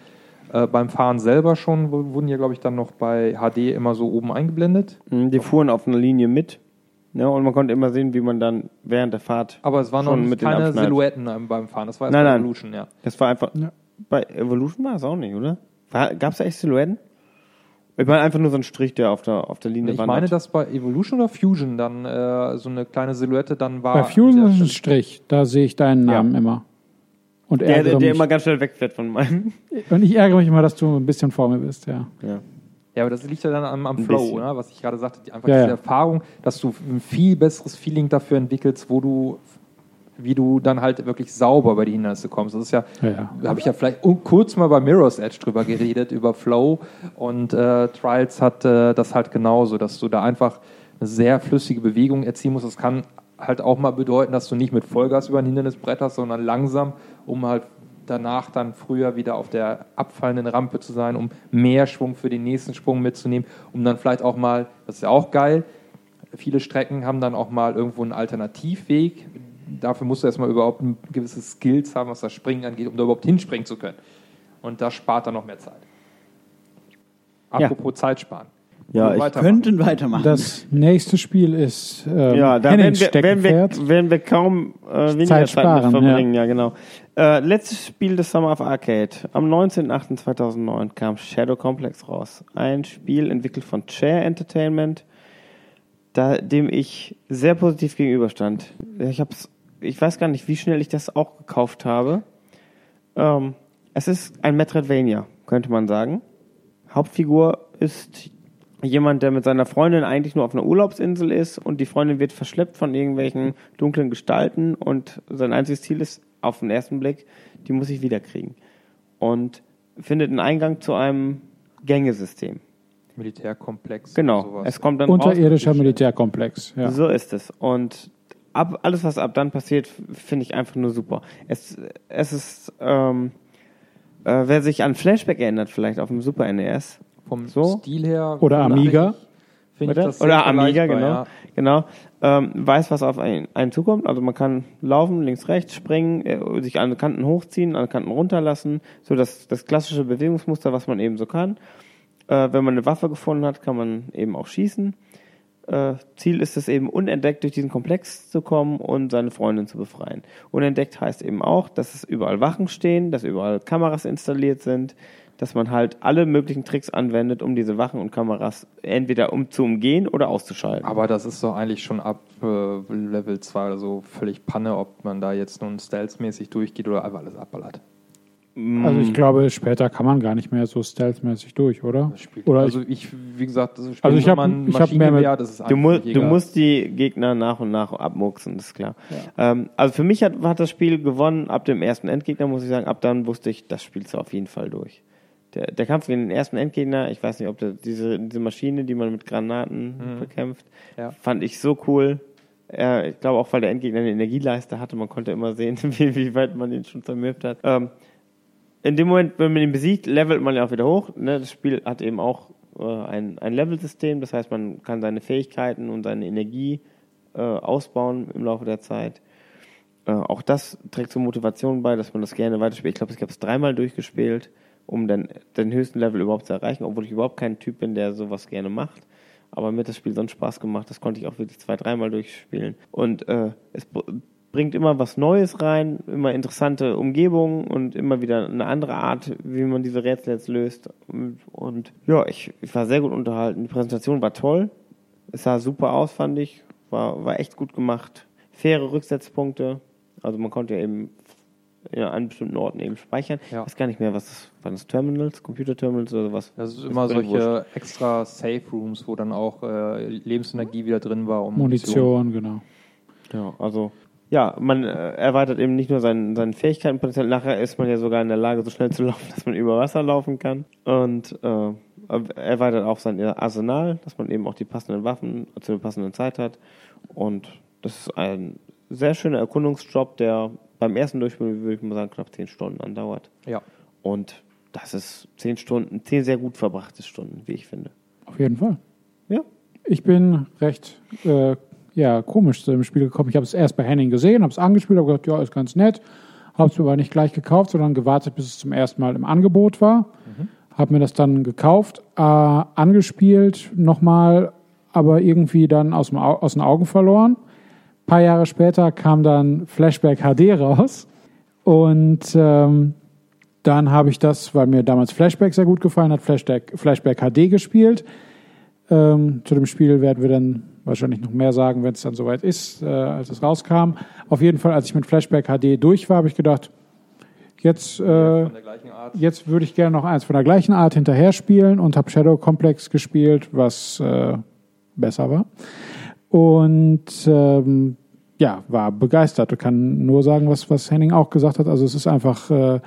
[SPEAKER 2] äh, beim Fahren selber schon, wurden ja, glaube ich, dann noch bei HD immer so oben eingeblendet.
[SPEAKER 1] Mhm, Die fuhren auf einer Linie mit. Ja, und man konnte immer sehen, wie man dann während der Fahrt.
[SPEAKER 2] Aber es waren noch
[SPEAKER 1] mit
[SPEAKER 2] keine. Silhouetten ähm, beim Fahren, das war erst
[SPEAKER 1] Nein,
[SPEAKER 2] bei
[SPEAKER 1] nein.
[SPEAKER 2] Evolution, ja.
[SPEAKER 1] Das war einfach.
[SPEAKER 4] Ja.
[SPEAKER 1] Bei Evolution war es auch nicht, oder? Gab es da echt Silhouetten? Ich meine einfach nur so ein Strich, der auf der, auf der Linie
[SPEAKER 2] Ich
[SPEAKER 1] wandert.
[SPEAKER 2] meine, dass bei Evolution oder Fusion dann äh, so eine kleine Silhouette dann war.
[SPEAKER 4] bei Fusion
[SPEAKER 2] Ja,
[SPEAKER 4] ist ein. Strich, da sehe ich deinen Namen immer. Und
[SPEAKER 1] der, der, der immer ganz schnell wegfährt von meinem.
[SPEAKER 4] und ich ärgere mich immer, dass du ein bisschen vor mir bist, ja.
[SPEAKER 1] Ja.
[SPEAKER 2] Ja, aber das liegt ja dann am, am Flow, oder? was ich gerade sagte, die, einfach
[SPEAKER 4] Ja,
[SPEAKER 2] diese
[SPEAKER 4] ja.
[SPEAKER 2] Erfahrung, dass du ein viel besseres Feeling dafür entwickelst, wo du, wie du dann halt wirklich sauber über die Hindernisse kommst. Das ist ja,
[SPEAKER 4] Ja,
[SPEAKER 2] habe ich ja vielleicht kurz mal bei Mirror's Edge drüber geredet, über Flow und äh, Trials hat äh, das halt genauso, dass du da einfach eine sehr flüssige Bewegung erzielen musst. Das kann halt auch mal bedeuten, dass du nicht mit Vollgas über ein Hindernis bretterst, sondern langsam, um halt danach dann früher wieder auf der abfallenden Rampe zu sein, um mehr Schwung für den nächsten Sprung mitzunehmen, um dann vielleicht auch mal, das ist ja auch geil, viele Strecken haben dann auch mal irgendwo einen Alternativweg. Dafür musst du erstmal überhaupt ein gewisses Skills haben, was das Springen angeht, um da überhaupt hinspringen zu können. Und das spart dann noch mehr Zeit. Apropos Zeit sparen.
[SPEAKER 1] Ja,
[SPEAKER 2] Wir
[SPEAKER 1] ich
[SPEAKER 2] weitermachen.
[SPEAKER 6] Könnten weitermachen.
[SPEAKER 4] Das nächste Spiel ist ähm,
[SPEAKER 1] Ja, da werden wir, werden, wir,
[SPEAKER 4] Steckenpferd.
[SPEAKER 1] werden wir kaum äh, weniger
[SPEAKER 4] Zeit
[SPEAKER 1] Zeit,
[SPEAKER 4] sparen,
[SPEAKER 1] mit verbringen. Ja, genau. Äh, letztes Spiel des Summer of Arcade. Am 19.08.2009 kam Shadow Complex raus. Ein Spiel entwickelt von Chair Entertainment, da, dem ich sehr positiv gegenüberstand. Ich, hab's, ich weiß gar nicht, wie schnell ich das auch gekauft habe. Ähm, es ist ein Metroidvania, könnte man sagen. Hauptfigur ist jemand, der mit seiner Freundin eigentlich nur auf einer Urlaubsinsel ist und die Freundin wird verschleppt von irgendwelchen dunklen Gestalten und sein einziges Ziel ist, auf den ersten Blick, die muss ich wiederkriegen. Und findet einen Eingang zu einem Gängesystem.
[SPEAKER 2] Militärkomplex.
[SPEAKER 1] Genau. Es kommt dann
[SPEAKER 4] Unterirdischer Militärkomplex. Ja.
[SPEAKER 1] so ist es. Und ab, alles, was ab dann passiert, finde ich einfach nur super. Es, es ist, ähm, äh, wer sich an Flashback erinnert, vielleicht auf dem Super NES,
[SPEAKER 2] Vom
[SPEAKER 1] so?
[SPEAKER 2] Stil her.
[SPEAKER 4] Oder Amiga.
[SPEAKER 2] ich- Finde ich
[SPEAKER 1] Oder, Oder Amiga, genau.
[SPEAKER 2] ja.
[SPEAKER 1] genau. Ähm, weiß, was auf einen, einen zukommt. Also man kann laufen, links, rechts, springen, äh, sich an Kanten hochziehen, an Kanten runterlassen. So das, das klassische Bewegungsmuster, was man eben so kann. Äh, wenn man eine Waffe gefunden hat, kann man eben auch schießen. Äh, Ziel ist es eben, unentdeckt durch diesen Komplex zu kommen und seine Freundin zu befreien. Unentdeckt heißt eben auch, dass es überall Wachen stehen, dass überall Kameras installiert sind, dass man halt alle möglichen Tricks anwendet, um diese Wachen und Kameras entweder um zu umgehen oder auszuschalten.
[SPEAKER 2] Aber das ist doch eigentlich schon ab äh, Level 2 oder so völlig Panne, ob man da jetzt nun stealth-mäßig durchgeht oder einfach alles abballert.
[SPEAKER 4] Also ich glaube, später kann man gar nicht mehr so stealthmäßig durch, oder?
[SPEAKER 2] Das Spiel.
[SPEAKER 4] Oder
[SPEAKER 2] also ich, wie gesagt, das ist
[SPEAKER 4] Also ich hab-
[SPEAKER 2] man
[SPEAKER 4] ich hab mehr mit-
[SPEAKER 2] Maschinengewehr, das ist
[SPEAKER 1] Du,
[SPEAKER 2] eigentlich
[SPEAKER 1] mu du musst die Gegner nach und nach abmurksen, das ist klar. Ähm, also für mich hat, hat das Spiel gewonnen ab dem ersten Endgegner, muss ich sagen. Ab dann wusste ich, das spielst du auf jeden Fall durch. Der, der Kampf gegen den ersten Endgegner, ich weiß nicht, ob der, diese, diese Maschine, die man mit Granaten bekämpft,
[SPEAKER 2] Ja.
[SPEAKER 1] fand ich so cool. Ich glaube auch, weil der Endgegner eine Energieleiste hatte, man konnte immer sehen, wie, wie weit man ihn schon zermürbt hat. Ähm, in dem Moment, wenn man ihn besiegt, levelt man ja auch wieder hoch. Ne? Das Spiel hat eben auch äh, ein, ein Level-System, das heißt, man kann seine Fähigkeiten und seine Energie äh, ausbauen im Laufe der Zeit. äh, auch das trägt zur Motivation bei, dass man das gerne weiterspielt. Ich glaube, ich habe es dreimal durchgespielt, um dann den höchsten Level überhaupt zu erreichen, obwohl ich überhaupt kein Typ bin, der sowas gerne macht. Aber mir hat das Spiel sonst Spaß gemacht, das konnte ich auch wirklich zwei, dreimal durchspielen. Und äh, es bringt immer was Neues rein, immer interessante Umgebungen und immer wieder eine andere Art, wie man diese Rätsel jetzt löst. Und, und ja, ich, ich war sehr gut unterhalten. Die Präsentation war toll. Es sah super aus, fand ich. War, war echt gut gemacht. Faire Rücksetzpunkte. Also man konnte ja eben ja, an bestimmten Orten eben speichern.
[SPEAKER 2] Ja.
[SPEAKER 1] Ich weiß gar nicht mehr, was das, waren das Terminals, Computer-Terminals oder was?
[SPEAKER 2] Das ist immer
[SPEAKER 1] wurscht.
[SPEAKER 2] solche extra Safe Rooms, wo dann auch äh, Lebensenergie wieder drin war und Munition.
[SPEAKER 4] Munition, genau.
[SPEAKER 1] Ja, also ja, man äh, erweitert eben nicht nur seinen, seinen Fähigkeitenpotenzial, nachher ist man ja sogar in der Lage, so schnell zu laufen, dass man über Wasser laufen kann. Und äh, erweitert auch sein Arsenal, dass man eben auch die passenden Waffen zu der passenden Zeit hat. Und das ist ein sehr schöner Erkundungsjob, der beim ersten Durchspielen, würde ich mal sagen, knapp zehn Stunden andauert.
[SPEAKER 2] Ja.
[SPEAKER 1] Und das ist zehn Stunden, zehn sehr gut verbrachte Stunden, wie ich finde.
[SPEAKER 4] Auf jeden Fall.
[SPEAKER 1] Ja.
[SPEAKER 4] Ich bin recht äh, ja, komisch zu dem Spiel gekommen. Ich habe es erst bei Henning gesehen, habe es angespielt, habe gedacht, ja, ist ganz nett. Habe es mir aber nicht gleich gekauft, sondern gewartet, bis es zum ersten Mal im Angebot war. Habe mir das dann gekauft, äh, angespielt, nochmal, aber irgendwie dann aus, dem Au aus den Augen verloren. Ein paar Jahre später kam dann Flashback HD raus. Und ähm, dann habe ich das, weil mir damals Flashback sehr gut gefallen hat, Flashback, Flashback HD gespielt. Ähm, zu dem Spiel werden wir dann wahrscheinlich noch mehr sagen, wenn es dann soweit ist, äh, als es rauskam. Auf jeden Fall, als ich mit Flashback HD durch war, habe ich gedacht, jetzt, äh, jetzt würde ich gerne noch eins von der gleichen Art hinterher spielen und habe Shadow Complex gespielt, was äh, besser war. Und ähm, ja, war begeistert. Ich kann nur sagen, was, was Henning auch gesagt hat. Also es ist einfach äh,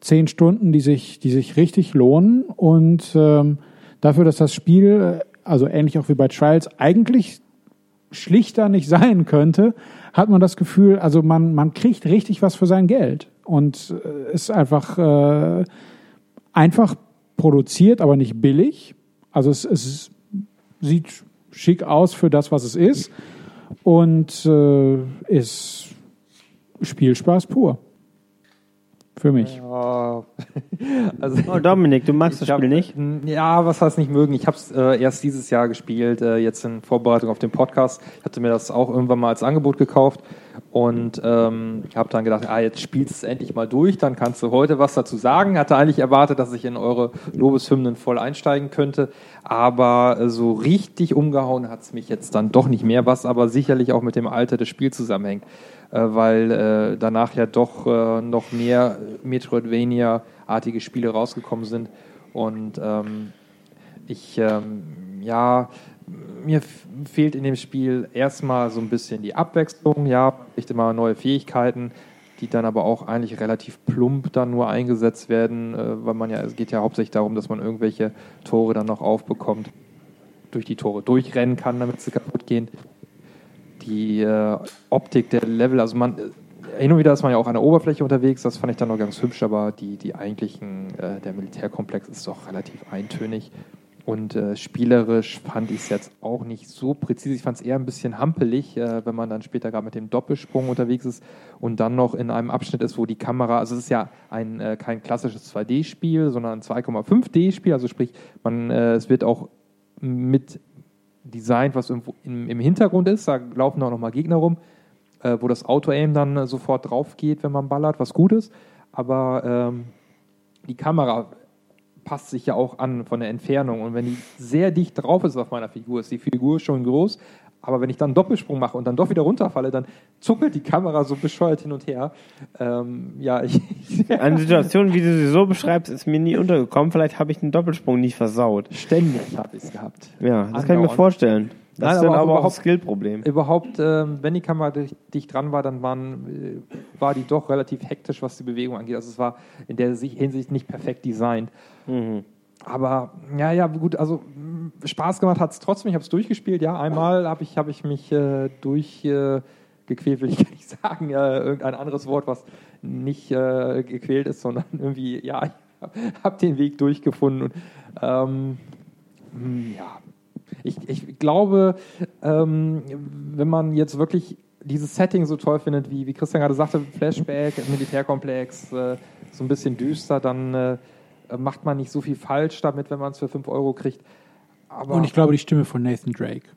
[SPEAKER 4] zehn Stunden, die sich, die sich richtig lohnen. Und ähm, dafür, dass das Spiel, äh, also ähnlich auch wie bei Trials, eigentlich schlichter nicht sein könnte, hat man das Gefühl, also man, man kriegt richtig was für sein Geld. Und äh, ist einfach äh, einfach produziert, aber nicht billig. Also es, es sieht schick aus für das, was es ist. Und äh, ist Spielspaß pur. Für mich.
[SPEAKER 2] Ja, also
[SPEAKER 1] Oh, Dominik, du magst das
[SPEAKER 2] hab-
[SPEAKER 1] Spiel nicht?
[SPEAKER 2] Ja, was heißt nicht mögen? Ich habe es äh, erst dieses Jahr gespielt, äh, jetzt in Vorbereitung auf den Podcast. Ich hatte mir das auch irgendwann mal als Angebot gekauft und ähm, habe dann gedacht, ah, jetzt spielst du es endlich mal durch, dann kannst du heute was dazu sagen. Hatte eigentlich erwartet, dass ich in eure Lobeshymnen voll einsteigen könnte, aber äh, so richtig umgehauen hat es mich jetzt dann doch nicht mehr, was aber sicherlich auch mit dem Alter des Spiels zusammenhängt äh, weil äh, danach ja doch äh, noch mehr Metroidvania-artige Spiele rausgekommen sind. Und ähm, ich, ähm, ja, mir fehlt in dem Spiel erstmal so ein bisschen die Abwechslung, ja, echt immer neue Fähigkeiten, die dann aber auch eigentlich relativ plump dann nur eingesetzt werden, äh, weil man ja, es geht ja hauptsächlich darum, dass man irgendwelche Tore dann noch aufbekommt, durch die Tore durchrennen kann, damit sie kaputt gehen die äh, Optik der Level, also man äh, hin und wieder ist man ja auch an der Oberfläche unterwegs, das fand ich dann noch ganz hübsch, aber die, die eigentlichen, äh, der Militärkomplex ist doch relativ eintönig. Und äh, spielerisch fand ich es jetzt auch nicht so präzise. Ich fand es eher ein bisschen hampelig, äh, wenn man dann später gerade mit dem Doppelsprung unterwegs ist und dann noch in einem Abschnitt ist, wo die Kamera, also es ist ja ein, äh, kein klassisches 2D-Spiel, sondern ein 2,5D-Spiel, also sprich, man, äh, es wird auch mit designt, was irgendwo im, im Hintergrund ist. Da laufen auch nochmal Gegner rum, äh, wo das Auto-Aim dann äh, sofort drauf geht, wenn man ballert, was gut ist. Aber ähm, die Kamera passt sich ja auch an von der Entfernung. Und wenn die sehr dicht drauf ist auf meiner Figur, ist die Figur schon groß. Aber wenn ich dann einen Doppelsprung mache und dann doch wieder runterfalle, dann zuckelt die Kamera so bescheuert hin und her. Ähm, ja, ich,
[SPEAKER 1] Eine Situation, wie du sie so beschreibst, ist mir nie untergekommen. Vielleicht habe ich den Doppelsprung nicht versaut.
[SPEAKER 2] ständig habe ich es gehabt.
[SPEAKER 1] Ja, das kann ich mir
[SPEAKER 2] Andauernd.
[SPEAKER 1] vorstellen. Das
[SPEAKER 2] Nein,
[SPEAKER 1] ist dann
[SPEAKER 2] aber auch
[SPEAKER 1] aber auch ein Skillproblem.
[SPEAKER 2] Überhaupt, ähm, wenn die Kamera dicht, dran war, dann waren, äh, war die doch relativ hektisch, was die Bewegung angeht. Also es war in der Sich- Hinsicht nicht perfekt designt.
[SPEAKER 1] Mhm.
[SPEAKER 2] Aber ja, ja, gut, also mh, Spaß gemacht hat es trotzdem. Ich habe es durchgespielt. Ja, einmal habe ich, hab ich mich äh, durchgequält, äh, will ich gar nicht sagen. Äh, irgendein anderes Wort, was nicht äh, gequält ist, sondern irgendwie, ja, ich habe den Weg durchgefunden. Und, ähm, mh, ja, ich, ich glaube, ähm, wenn man jetzt wirklich dieses Setting so toll findet, wie, wie Christian gerade sagte, Flashback, Militärkomplex, äh, so ein bisschen düster, dann äh, macht man nicht so viel falsch damit, wenn man es für 5 Euro kriegt. Aber
[SPEAKER 4] Und ich glaube, die Stimme von Nathan Drake.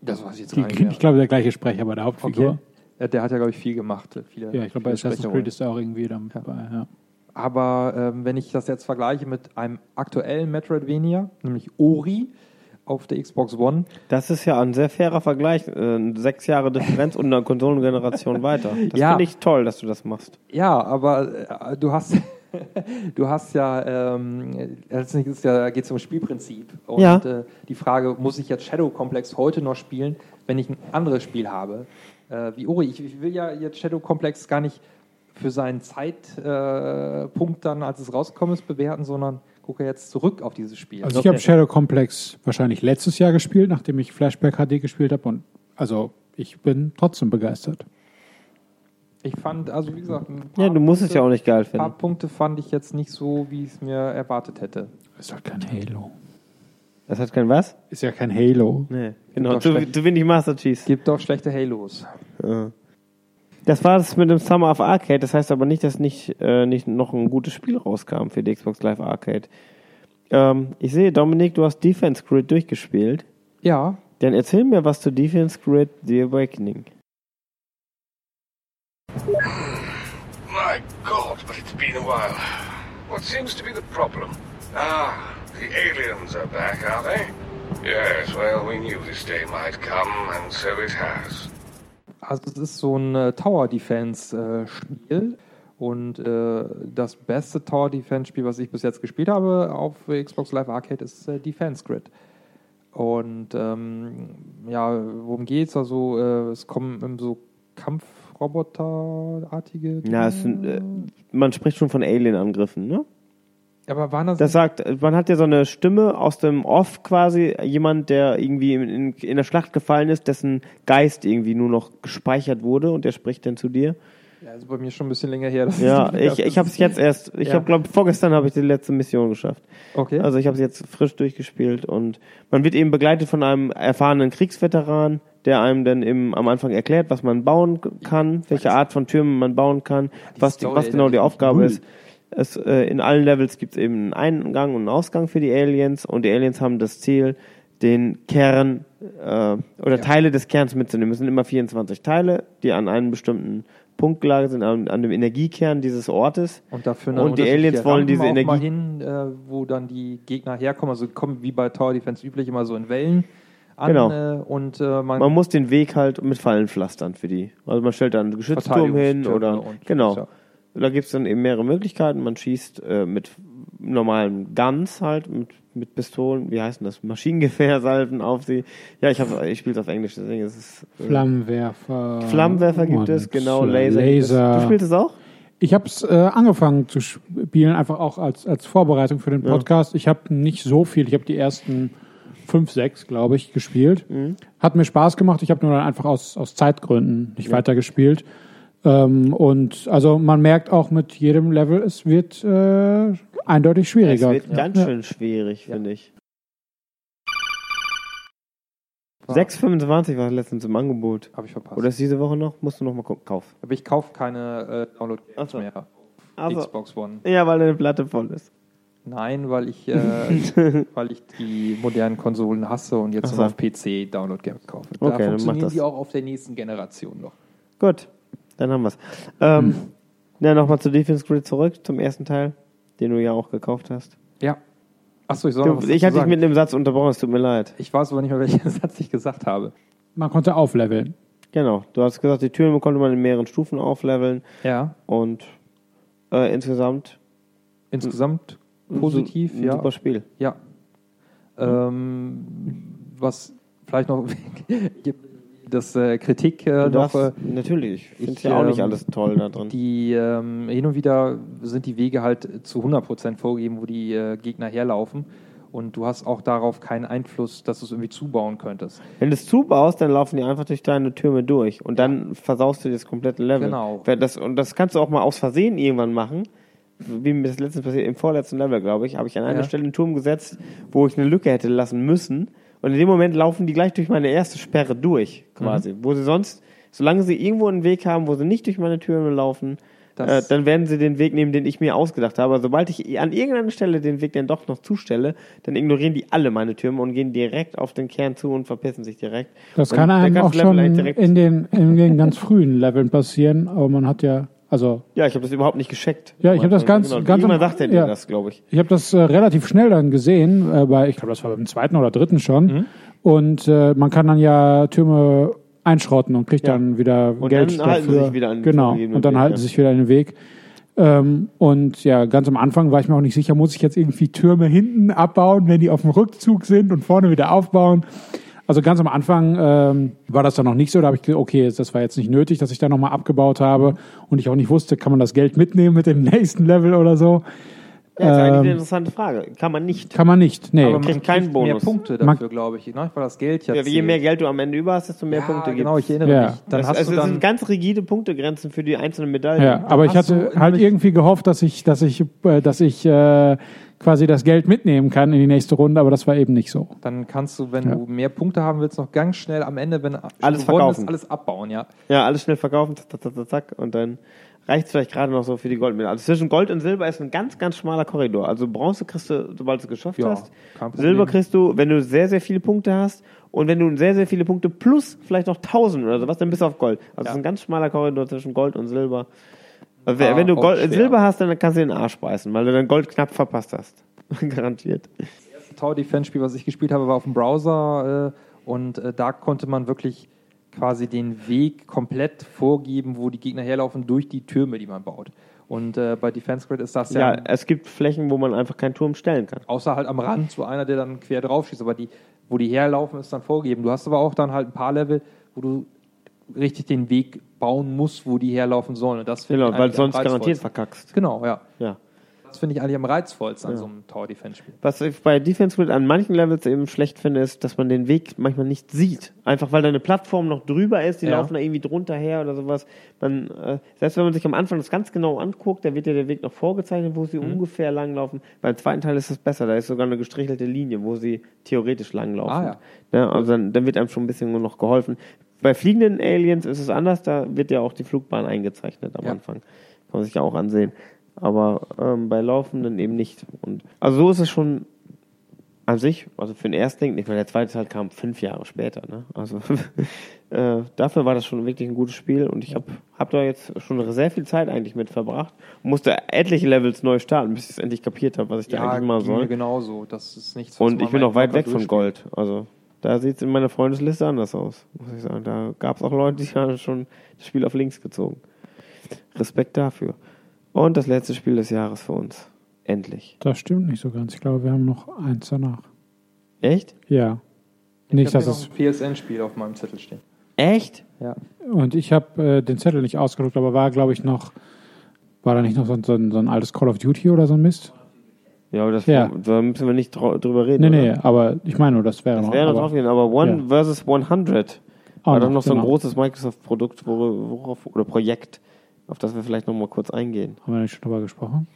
[SPEAKER 2] das weiß ich jetzt
[SPEAKER 4] Die,
[SPEAKER 2] gar nicht mehr.
[SPEAKER 4] ich glaube, der gleiche Sprecher bei der Hauptfigur.
[SPEAKER 2] Okay. Ja, der hat ja, glaube ich, viel gemacht. Viele,
[SPEAKER 4] Ja, ich glaube, bei Assassin's. Creed ist er auch irgendwie dabei. Ja.
[SPEAKER 2] Aber ähm, wenn ich das jetzt vergleiche mit einem aktuellen Metroidvania, nämlich Ori auf der Xbox One,
[SPEAKER 1] Das ist ja ein sehr fairer Vergleich. Äh, sechs Jahre Differenz und eine Konsolengeneration weiter. Das
[SPEAKER 2] Ja.
[SPEAKER 1] finde ich toll, dass du das machst.
[SPEAKER 2] ja, aber äh, du hast, du hast ja, ähm, letztendlich ist ja, geht es um Spielprinzip. Und
[SPEAKER 1] Ja.
[SPEAKER 2] äh, die Frage, muss ich jetzt Shadow Complex heute noch spielen, wenn ich ein anderes Spiel habe? Äh, wie Ori, ich, ich will ja jetzt Shadow Complex gar nicht für seinen Zeitpunkt äh, dann, als es rausgekommen ist, bewerten, sondern gucke jetzt zurück auf dieses Spiel.
[SPEAKER 4] Also ich habe Shadow Complex wahrscheinlich letztes Jahr gespielt, nachdem ich Flashback HD gespielt habe. Und also ich bin trotzdem begeistert.
[SPEAKER 2] Ich fand, also wie gesagt, ein paar
[SPEAKER 1] Ja, du musst es
[SPEAKER 2] Punkte-
[SPEAKER 1] ja auch nicht geil
[SPEAKER 2] Ein paar
[SPEAKER 1] finden.
[SPEAKER 2] Punkte fand ich jetzt nicht so, wie ich es mir erwartet hätte.
[SPEAKER 4] Ist halt kein Halo.
[SPEAKER 1] Das hat kein was?
[SPEAKER 4] Ist ja kein Halo.
[SPEAKER 1] Nee, genau.
[SPEAKER 2] schlecht.
[SPEAKER 1] zu wenig Master Chiefs.
[SPEAKER 2] Gibt doch schlechte Halos.
[SPEAKER 1] Ja. Das war es mit dem Summer of Arcade. Das heißt aber nicht, dass nicht, äh, nicht noch ein gutes Spiel rauskam für die Xbox Live Arcade. Ähm, ich sehe, Dominik, du hast Defense Grid durchgespielt.
[SPEAKER 2] Ja,
[SPEAKER 1] Dann erzähl mir was zu Defense Grid The Awakening.
[SPEAKER 5] My God, but it's been a while. What seems to be the problem? Ah, the aliens are back, are they? Yes, well, we knew this day might come, and so it has.
[SPEAKER 2] also es ist so ein äh, Tower Defense äh, und äh, das beste Tower Defense Spiel, was ich bis jetzt gespielt habe auf Xbox Live Arcade, ist äh, Defense Grid. Und ähm, ja, worum geht's? Also äh, es kommen ähm, so Kampfroboterartige.
[SPEAKER 1] Ja, es sind, äh, man spricht schon von Alien-Angriffen, ne?
[SPEAKER 2] aber waren das,
[SPEAKER 1] Das sagt, man hat ja so eine Stimme aus dem Off quasi, jemand, der irgendwie in, in, in der Schlacht gefallen ist, dessen Geist irgendwie nur noch gespeichert wurde und der spricht dann zu dir.
[SPEAKER 2] Ja, also bei mir schon ein bisschen länger her. dass
[SPEAKER 1] Ja, ich, ich habe es jetzt erst, ich
[SPEAKER 2] Ja.
[SPEAKER 1] habe glaube vorgestern habe ich die letzte Mission geschafft.
[SPEAKER 2] Okay.
[SPEAKER 1] Also ich habe es jetzt frisch durchgespielt und man wird eben begleitet von einem erfahrenen Kriegsveteran, der einem dann eben am Anfang erklärt, was man bauen kann, welche Art von Türmen man bauen kann, was, die,
[SPEAKER 2] Story
[SPEAKER 1] was genau die Aufgabe ist. Es, äh, in allen Levels gibt es eben einen Eingang und einen Ausgang für die Aliens und die Aliens haben das Ziel, den Kern äh, oder Teile des Kerns mitzunehmen. Es sind immer 24 Teile, die an einem bestimmten Punkt gelagert sind, an, an dem Energiekern dieses Ortes.
[SPEAKER 2] Und dafür
[SPEAKER 1] Und die Aliens wollen diese
[SPEAKER 2] auch mal
[SPEAKER 1] Energie-
[SPEAKER 2] hin, äh, wo dann die Gegner herkommen. Also kommen wie bei Tower Defense üblich immer so in Wellen an.
[SPEAKER 1] Genau.
[SPEAKER 2] Äh, und äh, man,
[SPEAKER 1] Man muss den Weg halt mit Fallen pflastern für die. Also man stellt dann einen Geschützturm hin oder genau.
[SPEAKER 2] ja.
[SPEAKER 1] Da gibt's dann eben mehrere Möglichkeiten. Man schießt äh, mit normalen Guns halt, mit, mit Pistolen, wie heißen das? Maschinengewehrsalven auf sie. Ja, ich habe ich spiele es auf Englisch, deswegen ist es. Äh,
[SPEAKER 4] Flammenwerfer.
[SPEAKER 1] Flammenwerfer gibt es, genau,
[SPEAKER 4] äh,
[SPEAKER 1] Laser. Gibt es.
[SPEAKER 4] Laser.
[SPEAKER 1] Du spielst es auch?
[SPEAKER 4] Ich habe es äh, angefangen zu spielen, einfach auch als, als Vorbereitung für den Podcast. Ich habe nicht so viel, ich habe die ersten fünf, sechs, glaube ich, gespielt. Hat mir Spaß gemacht, ich habe nur dann einfach aus, aus Zeitgründen nicht weitergespielt. Ähm, und also man merkt auch mit jedem Level, es wird äh, eindeutig
[SPEAKER 1] Es
[SPEAKER 4] schwieriger.
[SPEAKER 1] wird ganz
[SPEAKER 4] Ja.
[SPEAKER 1] schön schwierig, finde ich. 6,25 war letztens im Angebot.
[SPEAKER 2] habe ich verpasst.
[SPEAKER 1] Oder ist diese Woche noch? Musst du noch mal gucken. Kauf.
[SPEAKER 2] Aber ich kaufe keine äh, Download-Games
[SPEAKER 1] so.
[SPEAKER 2] mehr.
[SPEAKER 1] Also-
[SPEAKER 2] Xbox One.
[SPEAKER 1] Ja, weil deine Platte voll ist.
[SPEAKER 2] Nein, weil ich, äh, weil ich die modernen Konsolen hasse und jetzt nur auf PC Download-Games kaufe.
[SPEAKER 1] Okay, dann
[SPEAKER 2] da
[SPEAKER 1] mach
[SPEAKER 2] funktionieren die auch auf der nächsten Generation noch.
[SPEAKER 1] Gut, dann haben wir's. Ähm, Ja, nochmal zu Defense Grid zurück, zum ersten Teil, den du ja auch gekauft hast.
[SPEAKER 2] Ja. Achso, ich soll
[SPEAKER 1] Du,
[SPEAKER 2] noch was
[SPEAKER 1] ich hatte dich mit einem Satz unterbrochen, es tut mir leid.
[SPEAKER 2] Ich weiß aber nicht mehr, welchen Satz ich gesagt habe.
[SPEAKER 4] Man konnte aufleveln.
[SPEAKER 1] Genau, du hast gesagt, die Türme konnte man in mehreren Stufen aufleveln
[SPEAKER 2] Ja.
[SPEAKER 1] und äh, insgesamt
[SPEAKER 2] Insgesamt positiv,
[SPEAKER 1] ein
[SPEAKER 2] ja.
[SPEAKER 1] super Spiel.
[SPEAKER 2] Ja. Ähm, was vielleicht noch das äh, Kritik äh,
[SPEAKER 1] Du
[SPEAKER 2] noch
[SPEAKER 1] darfst,
[SPEAKER 2] äh,
[SPEAKER 1] natürlich, ich finde ja auch nicht
[SPEAKER 2] ähm,
[SPEAKER 1] alles toll da drin.
[SPEAKER 2] die ähm, hin und wieder sind die Wege halt zu 100% vorgegeben, wo die äh, Gegner herlaufen und du hast auch darauf keinen Einfluss, dass du es irgendwie zubauen könntest.
[SPEAKER 1] Wenn du es zubaust, dann laufen die einfach durch deine Türme durch und dann versaust du das komplette Level.
[SPEAKER 2] Genau.
[SPEAKER 1] Das, und das kannst du auch mal aus Versehen irgendwann machen. Wie mir das letztens passiert, im vorletzten Level, glaube ich, habe ich an einer
[SPEAKER 2] Ja.
[SPEAKER 1] Stelle einen Turm gesetzt, wo ich eine Lücke hätte lassen müssen. Und in dem Moment laufen die gleich durch meine erste Sperre durch, quasi.
[SPEAKER 2] Mhm.
[SPEAKER 1] Wo sie sonst Solange sie irgendwo einen Weg haben, wo sie nicht durch meine Türme laufen, äh, dann werden sie den Weg nehmen, den ich mir ausgedacht habe. Sobald ich an irgendeiner Stelle den Weg dann doch noch zustelle, dann ignorieren die alle meine Türme und gehen direkt auf den Kern zu und verpissen sich direkt.
[SPEAKER 4] Das
[SPEAKER 1] Und
[SPEAKER 4] kann einem auch
[SPEAKER 1] Level
[SPEAKER 4] schon
[SPEAKER 1] eigentlich direkt-
[SPEAKER 4] in den, in den ganz frühen Leveln passieren, aber man hat ja, also
[SPEAKER 1] Ja, ich habe das überhaupt nicht gescheckt.
[SPEAKER 4] Ja, ich hab das ganz-
[SPEAKER 1] genau.
[SPEAKER 4] ganz am-
[SPEAKER 1] sagt dir
[SPEAKER 4] ja.
[SPEAKER 1] das, glaube ich.
[SPEAKER 4] Ich habe das äh, relativ schnell dann gesehen, äh, bei, ich glaube, das war beim zweiten oder dritten schon.
[SPEAKER 1] Mhm.
[SPEAKER 4] Und äh, man kann dann ja Türme einschrotten und kriegt
[SPEAKER 1] Ja.
[SPEAKER 4] dann wieder
[SPEAKER 1] Und
[SPEAKER 4] Geld
[SPEAKER 1] dann halten sie
[SPEAKER 4] dafür.
[SPEAKER 1] sich wieder an den
[SPEAKER 4] genau. Und dann
[SPEAKER 1] Weg,
[SPEAKER 4] halten
[SPEAKER 1] ja.
[SPEAKER 4] sie sich wieder einen Weg. Ähm, und ja, ganz am Anfang war ich mir auch nicht sicher, muss ich jetzt irgendwie Türme hinten abbauen, wenn die auf dem Rückzug sind und vorne wieder aufbauen. Also ganz am Anfang ähm, war das dann noch nicht so. Da habe ich gesagt, okay, das war jetzt nicht nötig, dass ich da nochmal abgebaut habe und ich auch nicht wusste, kann man das Geld mitnehmen mit dem nächsten Level oder so.
[SPEAKER 1] Ja, das ist eigentlich
[SPEAKER 4] Ähm,
[SPEAKER 1] eine interessante Frage. Kann man nicht.
[SPEAKER 4] Kann man nicht. Nee.
[SPEAKER 2] Aber man
[SPEAKER 1] kriegt
[SPEAKER 2] kriegt
[SPEAKER 1] keinen
[SPEAKER 2] mehr
[SPEAKER 1] Bonus.
[SPEAKER 2] Punkte
[SPEAKER 4] Man-
[SPEAKER 2] dafür, glaube ich, ne? weil das Geld ja
[SPEAKER 1] Ja, je mehr Geld du am Ende über hast, desto mehr
[SPEAKER 2] ja,
[SPEAKER 1] Punkte
[SPEAKER 2] genau,
[SPEAKER 1] gibt's.
[SPEAKER 2] ich erinnere
[SPEAKER 4] Ja.
[SPEAKER 2] mich. Dann
[SPEAKER 1] das,
[SPEAKER 2] hast
[SPEAKER 1] also
[SPEAKER 2] du
[SPEAKER 1] es
[SPEAKER 2] dann
[SPEAKER 1] sind ganz rigide Punktegrenzen für die einzelnen Medaillen.
[SPEAKER 4] Ja, aber ich hatte halt irgendwie gehofft, dass ich, dass ich, äh, dass ich äh, quasi das Geld mitnehmen kann in die nächste Runde, aber das war eben nicht so.
[SPEAKER 2] Dann kannst du, wenn
[SPEAKER 4] Ja.
[SPEAKER 2] du mehr Punkte haben willst, noch ganz schnell am Ende, wenn
[SPEAKER 1] Alles verkaufen.
[SPEAKER 2] ist, alles abbauen, ja.
[SPEAKER 1] Ja, alles schnell verkaufen, zack, zack, zack, zack, und dann reicht es vielleicht gerade noch so für die Goldmedaille. Also zwischen Gold und Silber ist ein ganz, ganz schmaler Korridor. Also Bronze kriegst du, sobald du es geschafft
[SPEAKER 2] Ja,
[SPEAKER 1] hast. Silber kriegst du, wenn du sehr, sehr viele Punkte hast. Und wenn du sehr, sehr viele Punkte plus vielleicht noch 1000 oder sowas, dann bist du auf Gold. Also es
[SPEAKER 2] Ja.
[SPEAKER 1] ist ein ganz schmaler Korridor zwischen Gold und Silber. Also wenn du
[SPEAKER 2] auch
[SPEAKER 1] Gold,
[SPEAKER 2] schwer.
[SPEAKER 1] Silber hast, dann kannst du den Arsch beißen, weil du dann Gold knapp verpasst hast. Garantiert.
[SPEAKER 2] Tower Defense Spiel, was ich gespielt habe, war auf dem Browser äh, und äh, da konnte man wirklich quasi den Weg komplett vorgeben, wo die Gegner herlaufen durch die Türme, die man baut. Und äh, bei Defense Grid ist das ja,
[SPEAKER 1] Ja, es gibt Flächen, wo man einfach keinen Turm stellen kann.
[SPEAKER 2] außer halt am Rand so einer, der dann quer drauf schießt, aber die, wo die herlaufen, ist dann vorgegeben. Du hast aber auch dann halt ein paar Level, wo du richtig den Weg bauen musst, wo die herlaufen sollen. Und das
[SPEAKER 1] Genau, weil sonst garantiert verkackst.
[SPEAKER 2] Genau, ja.
[SPEAKER 1] Ja.
[SPEAKER 2] Das finde ich eigentlich am reizvollsten an so einem Tower Defense Spiel.
[SPEAKER 1] Was ich bei Defense Grid an manchen Levels eben schlecht finde, ist, dass man den Weg manchmal nicht sieht. Einfach weil da eine Plattform noch drüber ist, die
[SPEAKER 2] Ja.
[SPEAKER 1] laufen da irgendwie drunter her oder sowas. Man, äh, selbst wenn man sich am Anfang das ganz genau anguckt, da wird ja der Weg noch vorgezeichnet, wo
[SPEAKER 2] Mhm.
[SPEAKER 1] sie ungefähr langlaufen. Beim zweiten Teil ist es besser, da ist sogar eine gestrichelte Linie, wo sie theoretisch langlaufen.
[SPEAKER 2] Ah,
[SPEAKER 1] ja. also dann, dann wird einem schon ein bisschen nur noch geholfen. Bei fliegenden Aliens ist es anders, da wird ja auch die Flugbahn eingezeichnet am
[SPEAKER 2] Ja.
[SPEAKER 1] Anfang. Kann man sich ja auch ansehen. Aber ähm, bei Laufenden eben nicht. Und, also so ist es schon an sich, also für den Erstling, ich meine, der zweite Teil kam fünf Jahre später, ne? Also äh, dafür war das schon wirklich ein gutes Spiel und ich habe hab da jetzt schon sehr viel Zeit eigentlich mit verbracht musste etliche Levels neu starten, bis ich es endlich kapiert habe, was ich da eigentlich mal soll.
[SPEAKER 2] genauso. Das ist nichts,
[SPEAKER 1] Und ich bin auch weit weg von. Gold. Also da sieht es in meiner Freundesliste anders aus, muss ich sagen. Da gab es auch Leute, die haben schon das Spiel auf links gezogen. Respekt dafür. Und das letzte Spiel des Jahres für uns. Endlich.
[SPEAKER 4] Das stimmt nicht so ganz. Ich glaube, wir haben noch eins danach.
[SPEAKER 1] Echt?
[SPEAKER 4] Ja.
[SPEAKER 2] Ich
[SPEAKER 4] Nicht, dass
[SPEAKER 2] ein PSN-Spiel auf meinem Zettel stehen.
[SPEAKER 1] Echt?
[SPEAKER 2] Ja.
[SPEAKER 4] Und ich habe äh, den Zettel nicht ausgedruckt, aber war, glaube ich, noch. War da nicht noch so, ein- so, ein, so ein altes Call of Duty oder so ein Mist?
[SPEAKER 1] Ja, aber das
[SPEAKER 4] Ja.
[SPEAKER 1] da müssen wir nicht drüber reden.
[SPEAKER 4] Nee, nee,
[SPEAKER 1] oder?
[SPEAKER 4] aber ich meine nur, das wäre
[SPEAKER 1] Das
[SPEAKER 4] noch.
[SPEAKER 1] wäre noch
[SPEAKER 4] aber
[SPEAKER 1] drauf gehen, aber One
[SPEAKER 4] Ja.
[SPEAKER 1] versus 100
[SPEAKER 4] auch
[SPEAKER 1] war doch noch so ein
[SPEAKER 4] genau.
[SPEAKER 1] großes Microsoft-Produkt, wor- worauf, oder Projekt, auf das wir vielleicht noch mal kurz eingehen.
[SPEAKER 4] Haben wir nicht schon drüber gesprochen?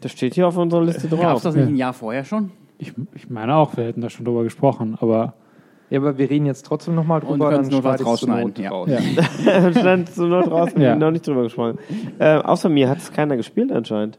[SPEAKER 1] Das steht hier auf unserer Liste
[SPEAKER 3] Gab
[SPEAKER 1] drauf.
[SPEAKER 3] es das nicht
[SPEAKER 4] Ja.
[SPEAKER 3] ein Jahr vorher schon?
[SPEAKER 4] Ich, ich meine auch, wir hätten da schon drüber gesprochen, aber
[SPEAKER 2] Ja, aber wir reden jetzt trotzdem nochmal
[SPEAKER 3] Und
[SPEAKER 2] drüber,
[SPEAKER 3] wir notfalls
[SPEAKER 2] schneide ich's zur
[SPEAKER 3] rausschneiden,
[SPEAKER 2] Not
[SPEAKER 3] ja.
[SPEAKER 2] raus.
[SPEAKER 4] ja.
[SPEAKER 1] stand so nur draußen, wir
[SPEAKER 4] Ja.
[SPEAKER 1] haben noch nicht drüber gesprochen. Äh, außer mir hat es keiner gespielt anscheinend.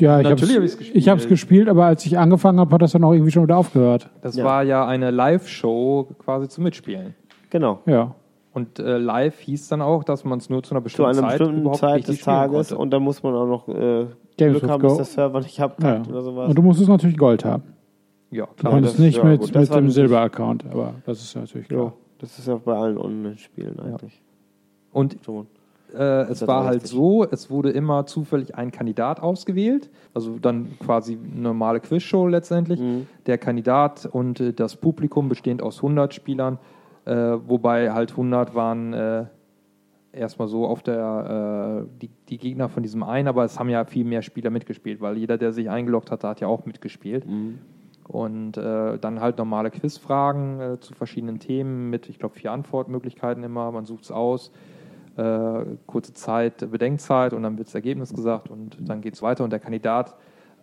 [SPEAKER 4] Ja, ich
[SPEAKER 2] Natürlich hab
[SPEAKER 4] habe es
[SPEAKER 2] gespielt.
[SPEAKER 4] ich hab's gespielt, aber als ich angefangen habe, hat das dann auch irgendwie schon wieder aufgehört.
[SPEAKER 2] Das
[SPEAKER 1] Ja.
[SPEAKER 2] war ja eine Live-Show quasi zum Mitspielen.
[SPEAKER 1] Genau.
[SPEAKER 4] Ja.
[SPEAKER 2] Und äh, live hieß dann auch, dass man es nur zu einer
[SPEAKER 1] Zu
[SPEAKER 2] bestimmten
[SPEAKER 1] einer
[SPEAKER 2] Zeit
[SPEAKER 1] bestimmten
[SPEAKER 2] überhaupt
[SPEAKER 1] Zeit des Tages
[SPEAKER 2] konnte.
[SPEAKER 1] und da muss man auch noch äh,
[SPEAKER 4] Games
[SPEAKER 1] Glück haben,
[SPEAKER 4] Go.
[SPEAKER 1] bis der Server nicht
[SPEAKER 4] ja.
[SPEAKER 1] abkackt oder sowas.
[SPEAKER 4] Und du musstest natürlich Gold haben.
[SPEAKER 2] ja,
[SPEAKER 4] Du
[SPEAKER 2] klar.
[SPEAKER 4] konntest
[SPEAKER 1] das-
[SPEAKER 4] nicht
[SPEAKER 1] ja,
[SPEAKER 4] mit,
[SPEAKER 1] gut,
[SPEAKER 4] mit dem Silber-Account, aber das ist natürlich klar.
[SPEAKER 1] ja, das ist ja bei allen Online-Spielen eigentlich.
[SPEAKER 2] Und
[SPEAKER 1] So.
[SPEAKER 2] Äh, es war halt so, es wurde immer zufällig ein Kandidat ausgewählt, also dann quasi eine normale Quizshow letztendlich.
[SPEAKER 1] Mhm.
[SPEAKER 2] Der Kandidat und äh, das Publikum bestehend aus 100 Spielern, äh, wobei halt 100 waren äh, erstmal so auf der äh, die, die Gegner von diesem einen, aber es haben ja viel mehr Spieler mitgespielt, weil jeder, der sich eingeloggt hatte, hat ja auch mitgespielt.
[SPEAKER 1] Mhm.
[SPEAKER 2] Und äh, dann halt normale Quizfragen äh, zu verschiedenen Themen mit, ich glaube, vier Antwortmöglichkeiten immer. Man sucht es aus. Äh, kurze Zeit, Bedenkzeit und dann wird das Ergebnis gesagt und dann geht es weiter. Und der Kandidat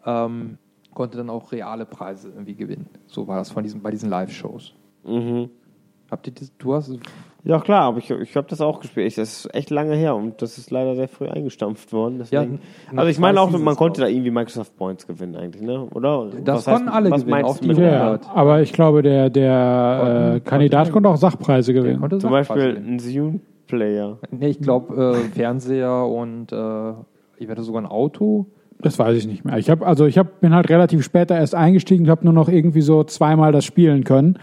[SPEAKER 2] ähm, konnte dann auch reale Preise irgendwie gewinnen. So war das von diesen, bei diesen Live-Shows.
[SPEAKER 1] Mhm.
[SPEAKER 2] Habt ihr das, du hast,
[SPEAKER 1] Ja, klar, aber ich, ich habe das auch gespielt. Das ist echt lange her und das ist leider sehr früh eingestampft worden. Deswegen.
[SPEAKER 2] nach
[SPEAKER 1] also ich meine auch, man konnte
[SPEAKER 2] glaub
[SPEAKER 1] da irgendwie Microsoft Points gewinnen eigentlich, ne? Oder?
[SPEAKER 2] Das
[SPEAKER 1] Was
[SPEAKER 2] konnten alle
[SPEAKER 1] was
[SPEAKER 2] gewinnen, auch die
[SPEAKER 1] mit
[SPEAKER 2] Ja,
[SPEAKER 4] Ja, ja, aber ich glaube, der, der äh, Kandidat konnte auch Sachpreise gewinnen.
[SPEAKER 1] Zum
[SPEAKER 2] Sachpreise
[SPEAKER 1] Beispiel
[SPEAKER 2] gewinnen.
[SPEAKER 1] ein Zune-Player.
[SPEAKER 2] Nee, ich glaube äh, Fernseher und äh, ich werde sogar ein Auto.
[SPEAKER 4] Das weiß ich nicht mehr. Ich habe also ich hab, bin halt relativ später erst eingestiegen, habe nur noch irgendwie so zweimal das spielen können.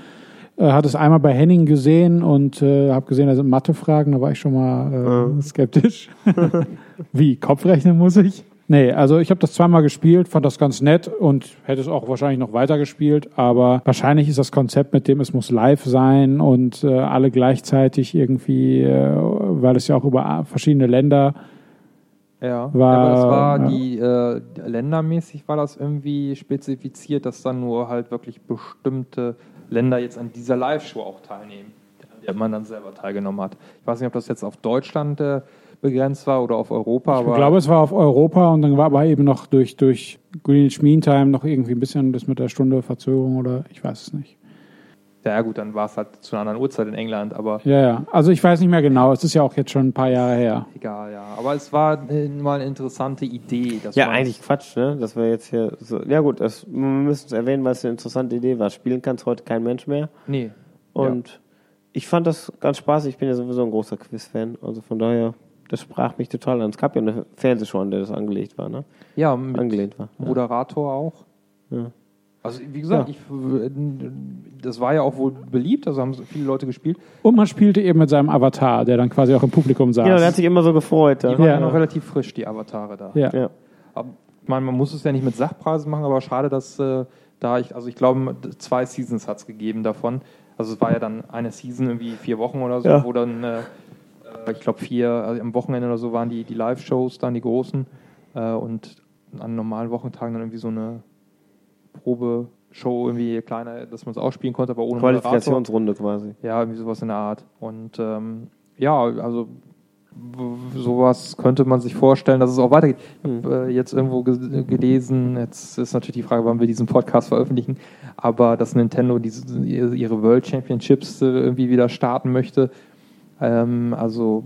[SPEAKER 4] Äh, hatte es einmal bei Henning gesehen und äh, habe gesehen, da sind Mathefragen, da war ich schon mal äh, skeptisch. Wie, Kopfrechnen muss ich? Nee, also ich habe das zweimal gespielt, fand das ganz nett und hätte es auch wahrscheinlich noch weiter gespielt, aber wahrscheinlich ist das Konzept mit dem, es muss live sein und äh, alle gleichzeitig irgendwie, äh, weil es ja auch über verschiedene Länder
[SPEAKER 2] Ja,
[SPEAKER 4] War-
[SPEAKER 2] aber es war
[SPEAKER 4] ja.
[SPEAKER 2] die äh, ländermäßig war das irgendwie spezifiziert, dass dann nur halt wirklich bestimmte Länder jetzt an dieser Live-Show auch teilnehmen, an der man dann selber teilgenommen hat. Ich weiß nicht, ob das jetzt auf Deutschland äh, begrenzt war oder auf Europa, aber
[SPEAKER 4] Ich glaube, es war auf Europa und dann war aber eben noch durch, durch Greenwich Mean Time noch irgendwie ein bisschen das mit der Stunde Verzögerung oder ich weiß es nicht.
[SPEAKER 2] ja gut, dann war es halt zu einer anderen Uhrzeit in England, aber
[SPEAKER 4] Ja, ja. Also ich weiß nicht mehr genau. Es ist ja auch jetzt schon ein paar Jahre her.
[SPEAKER 2] egal, ja. Aber es war mal eine interessante Idee. Dass
[SPEAKER 1] Ja, eigentlich Quatsch, ne? Dass wir jetzt hier so. Ja gut, das, wir müssen es erwähnen, weil es eine interessante Idee war. Spielen kann es heute kein Mensch mehr.
[SPEAKER 2] Nee.
[SPEAKER 1] Und ich fand das ganz spaßig. Ich bin ja sowieso ein großer Quiz-Fan. Also von daher, das sprach mich total an. Es gab ja eine Fernsehshow, an der das angelegt war, ne?
[SPEAKER 2] Ja, mit
[SPEAKER 1] Angelehnt war. Ja.
[SPEAKER 2] Moderator auch.
[SPEAKER 1] Ja.
[SPEAKER 2] Also wie gesagt,
[SPEAKER 1] Ja.
[SPEAKER 2] ich, das war ja auch wohl beliebt, also haben viele Leute gespielt.
[SPEAKER 4] Und man spielte eben mit seinem Avatar, der dann quasi auch im Publikum saß.
[SPEAKER 1] Genau, der hat sich immer so gefreut.
[SPEAKER 2] Die
[SPEAKER 1] Ja.
[SPEAKER 2] waren ja
[SPEAKER 4] Ja.
[SPEAKER 2] noch relativ frisch, die Avatare da.
[SPEAKER 4] ja.
[SPEAKER 1] Ja.
[SPEAKER 2] Aber, ich meine, man muss es ja nicht mit Sachpreisen machen, aber schade, dass äh, da ich, also ich glaube, zwei Seasons hat es gegeben davon. Also es war ja dann eine Season, irgendwie vier Wochen oder so,
[SPEAKER 1] Ja.
[SPEAKER 2] wo dann, äh, ich glaube, vier, also am Wochenende oder so waren die, die Live-Shows dann, die großen. Äh, und an normalen Wochentagen dann irgendwie so eine Probeshow, irgendwie kleiner, dass man es auch spielen konnte, aber ohne.
[SPEAKER 1] Qualifikationsrunde quasi.
[SPEAKER 2] Ja, irgendwie sowas in der Art. Und ähm, ja, also sowas könnte man sich vorstellen, dass es auch weitergeht. Ich habe äh, jetzt irgendwo ge gelesen, jetzt ist natürlich die Frage, wann wir diesen Podcast veröffentlichen, aber dass Nintendo diese, ihre World Championships äh, irgendwie wieder starten möchte. Ähm, also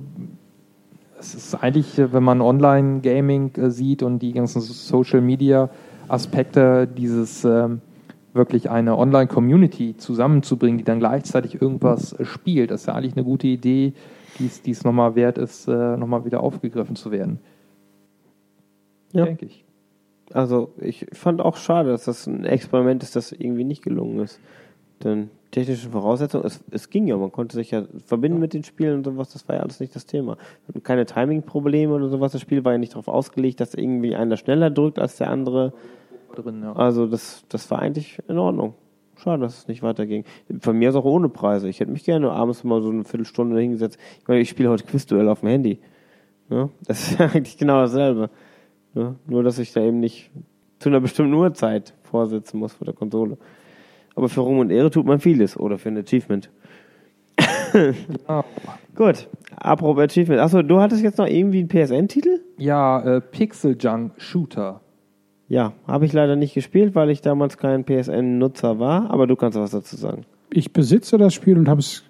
[SPEAKER 2] es ist eigentlich, äh, wenn man Online-Gaming äh, sieht und die ganzen Social-Media-Aspekte, dieses ähm, wirklich eine Online-Community zusammenzubringen, die dann gleichzeitig irgendwas äh, spielt, das ist ja eigentlich eine gute Idee, die es- die es nochmal wert ist, äh, nochmal wieder aufgegriffen zu werden.
[SPEAKER 1] Ja.
[SPEAKER 2] Denke ich.
[SPEAKER 1] Also ich fand auch schade, dass das ein Experiment ist, das irgendwie nicht gelungen ist. Denn technische Voraussetzungen, es, es ging ja, man konnte sich ja verbinden mit den Spielen und sowas, das war ja alles nicht das Thema. Keine Timing-Probleme oder sowas, das Spiel war ja nicht darauf ausgelegt, dass irgendwie einer schneller drückt als der andere.
[SPEAKER 2] Drin, ja.
[SPEAKER 1] Also das, das war eigentlich in Ordnung. Schade, dass es nicht weiterging. Von mir ist auch ohne Preise. Ich hätte mich gerne abends mal so eine Viertelstunde hingesetzt. Ich meine, ich spiele heute Quizduell auf dem Handy. Ja, das ist ja eigentlich genau dasselbe. Ja, nur, dass ich da eben nicht zu einer bestimmten Uhrzeit vorsitzen muss vor der Konsole. Aber für Ruhm und Ehre tut man vieles. Oder für ein Achievement.
[SPEAKER 2] Ah,
[SPEAKER 1] Gut, apropos Achievement. Achso, du hattest jetzt noch irgendwie einen PSN-Titel?
[SPEAKER 2] ja, äh, Pixel Junk Shooter.
[SPEAKER 1] Ja, habe ich leider nicht gespielt, weil ich damals kein PSN-Nutzer war. Aber du kannst was dazu sagen.
[SPEAKER 4] Ich besitze das Spiel und habe es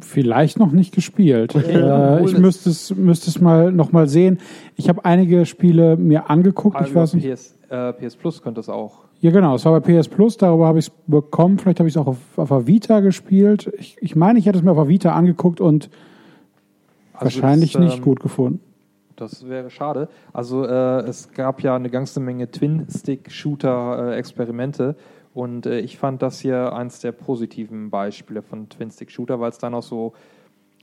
[SPEAKER 4] vielleicht noch nicht gespielt.
[SPEAKER 2] dann
[SPEAKER 4] äh, ich müsste es, müsste es mal noch mal sehen. Ich habe einige Spiele mir angeguckt. Ich
[SPEAKER 2] Also
[SPEAKER 4] weiß nicht.
[SPEAKER 2] PS, äh, PS Plus könnte es auch.
[SPEAKER 4] Ja, genau. Es war bei PS Plus. Darüber habe ich es bekommen. Vielleicht habe ich es auch auf, auf der Vita gespielt. Ich, ich meine, ich hätte es mir auf der Vita angeguckt und
[SPEAKER 2] Also
[SPEAKER 4] wahrscheinlich
[SPEAKER 2] das,
[SPEAKER 4] nicht
[SPEAKER 2] ähm,
[SPEAKER 4] gut gefunden.
[SPEAKER 2] Das wäre schade. Also äh, es gab ja eine ganze Menge Twin-Stick-Shooter-Experimente und äh, ich fand das hier eins der positiven Beispiele von Twin-Stick-Shooter, weil es dann auch so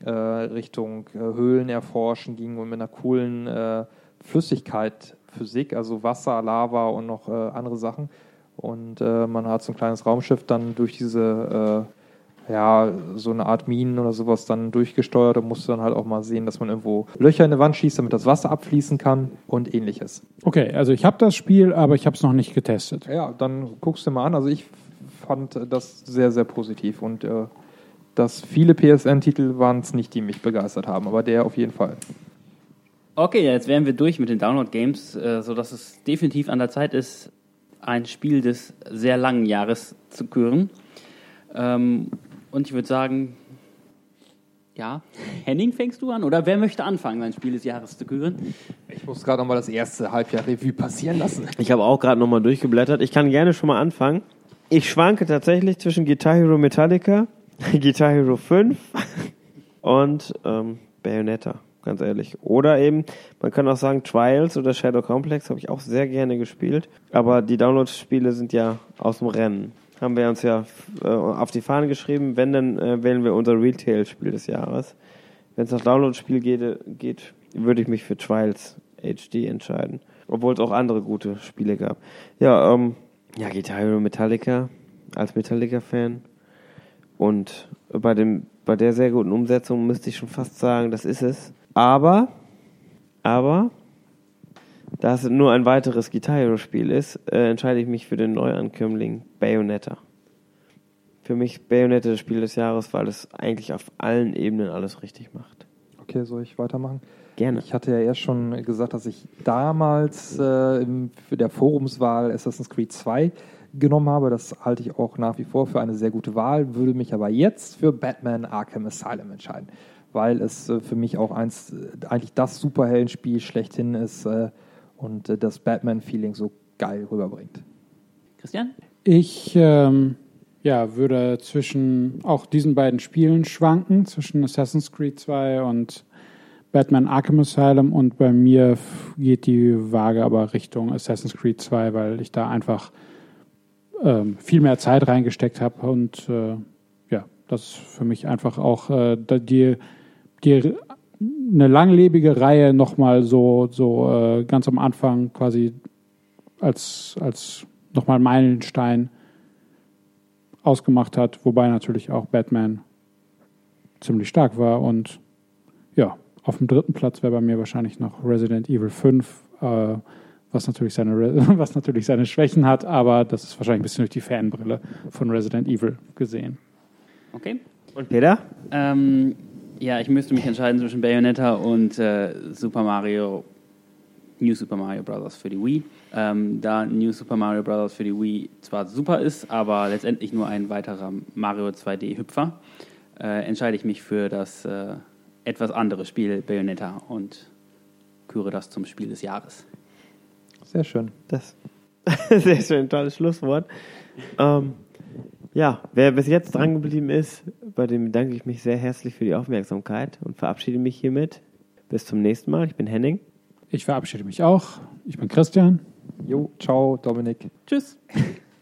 [SPEAKER 2] äh, Richtung äh, Höhlen erforschen ging und mit einer coolen äh, Flüssigkeit, Physik, also Wasser, Lava und noch äh, andere Sachen. Und äh, man hat so ein kleines Raumschiff dann durch diese äh, ja, so eine Art Minen oder sowas dann durchgesteuert und musste dann halt auch mal sehen, dass man irgendwo Löcher in die Wand schießt, damit das Wasser abfließen kann und ähnliches.
[SPEAKER 4] Okay, also ich habe das Spiel, aber ich habe es noch nicht getestet.
[SPEAKER 2] Ja, dann guckst du mal an. Also ich fand das sehr, sehr positiv und äh, dass viele PSN-Titel waren es nicht, die mich begeistert haben, aber der auf jeden Fall.
[SPEAKER 3] Okay, jetzt wären wir durch mit den Download-Games, äh, sodass es definitiv an der Zeit ist, ein Spiel des sehr langen Jahres zu küren. Ähm, und ich würde sagen, Ja, Henning, fängst du an? Oder wer möchte anfangen, sein Spiel des Jahres zu küren?
[SPEAKER 2] Ich muss gerade nochmal das erste Halbjahr Revue passieren lassen.
[SPEAKER 1] Ich habe auch gerade nochmal durchgeblättert. Ich kann gerne schon mal anfangen. Ich schwanke tatsächlich zwischen Guitar Hero Metallica, Guitar Hero 5 und ähm, Bayonetta, ganz ehrlich. Oder eben, man kann auch sagen, Trials oder Shadow Complex habe ich auch sehr gerne gespielt. Aber die Download-Spiele sind ja aus dem Rennen. Haben wir uns ja äh, auf die Fahne geschrieben. Wenn, dann äh, wählen wir unser Retail-Spiel des Jahres. Wenn es nach Download-Spiel geht, geht, würde ich mich für Trials HD entscheiden. Obwohl es auch andere gute Spiele gab. Ja, ähm, ja, Guitar Hero Metallica als Metallica-Fan. Und bei, dem, bei der sehr guten Umsetzung müsste ich schon fast sagen, das ist es. Aber, aber, da es nur ein weiteres Guitar Hero-Spiel ist, äh, entscheide ich mich für den Neuankömmling Bayonetta. Für mich Bayonetta das Spiel des Jahres, weil es eigentlich auf allen Ebenen alles richtig macht.
[SPEAKER 2] Okay, soll ich weitermachen?
[SPEAKER 1] Gerne.
[SPEAKER 2] Ich hatte ja erst schon gesagt, dass ich damals äh, für der Forumswahl Assassin's Creed 2 genommen habe. Das halte ich auch nach wie vor für eine sehr gute Wahl, würde mich aber jetzt für Batman Arkham Asylum entscheiden, weil es äh, für mich auch eins, äh, eigentlich das Superheldenspiel schlechthin ist äh, und äh, das Batman-Feeling so geil rüberbringt.
[SPEAKER 3] Christian?
[SPEAKER 4] Ich ähm, ja, würde zwischen auch diesen beiden Spielen schwanken, zwischen Assassin's Creed 2 und Batman Arkham Asylum und bei mir geht die Waage aber Richtung Assassin's Creed 2, weil ich da einfach ähm, viel mehr Zeit reingesteckt habe und äh, ja, das ist für mich einfach auch äh, die, die eine langlebige Reihe nochmal so, so äh, ganz am Anfang quasi als, als nochmal Meilenstein ausgemacht hat, wobei natürlich auch Batman ziemlich stark war und ja, auf dem dritten Platz wäre bei mir wahrscheinlich noch Resident Evil 5, äh, was, natürlich seine, Re- was natürlich seine Schwächen hat, aber das ist wahrscheinlich ein bisschen durch die Fanbrille von Resident Evil gesehen.
[SPEAKER 3] Okay.
[SPEAKER 1] Und Peter?
[SPEAKER 3] Ähm, ja, ich müsste mich entscheiden zwischen Bayonetta und äh, Super Mario, New Super Mario Bros. für die Wii. Ähm, da New Super Mario Bros. für die Wii zwar super ist, aber letztendlich nur ein weiterer Mario 2D-Hüpfer, äh, entscheide ich mich für das äh, etwas andere Spiel Bayonetta und küre das zum Spiel des Jahres.
[SPEAKER 2] Sehr schön.
[SPEAKER 1] Das sehr schön, tolles Schlusswort. Ähm, ja, wer bis jetzt dran geblieben ist, bei dem bedanke ich mich sehr herzlich für die Aufmerksamkeit und verabschiede mich hiermit. Bis zum nächsten Mal. Ich bin Henning.
[SPEAKER 4] Ich verabschiede mich auch. Ich bin Christian.
[SPEAKER 2] Jo, ciao, Dominik.
[SPEAKER 3] Tschüss.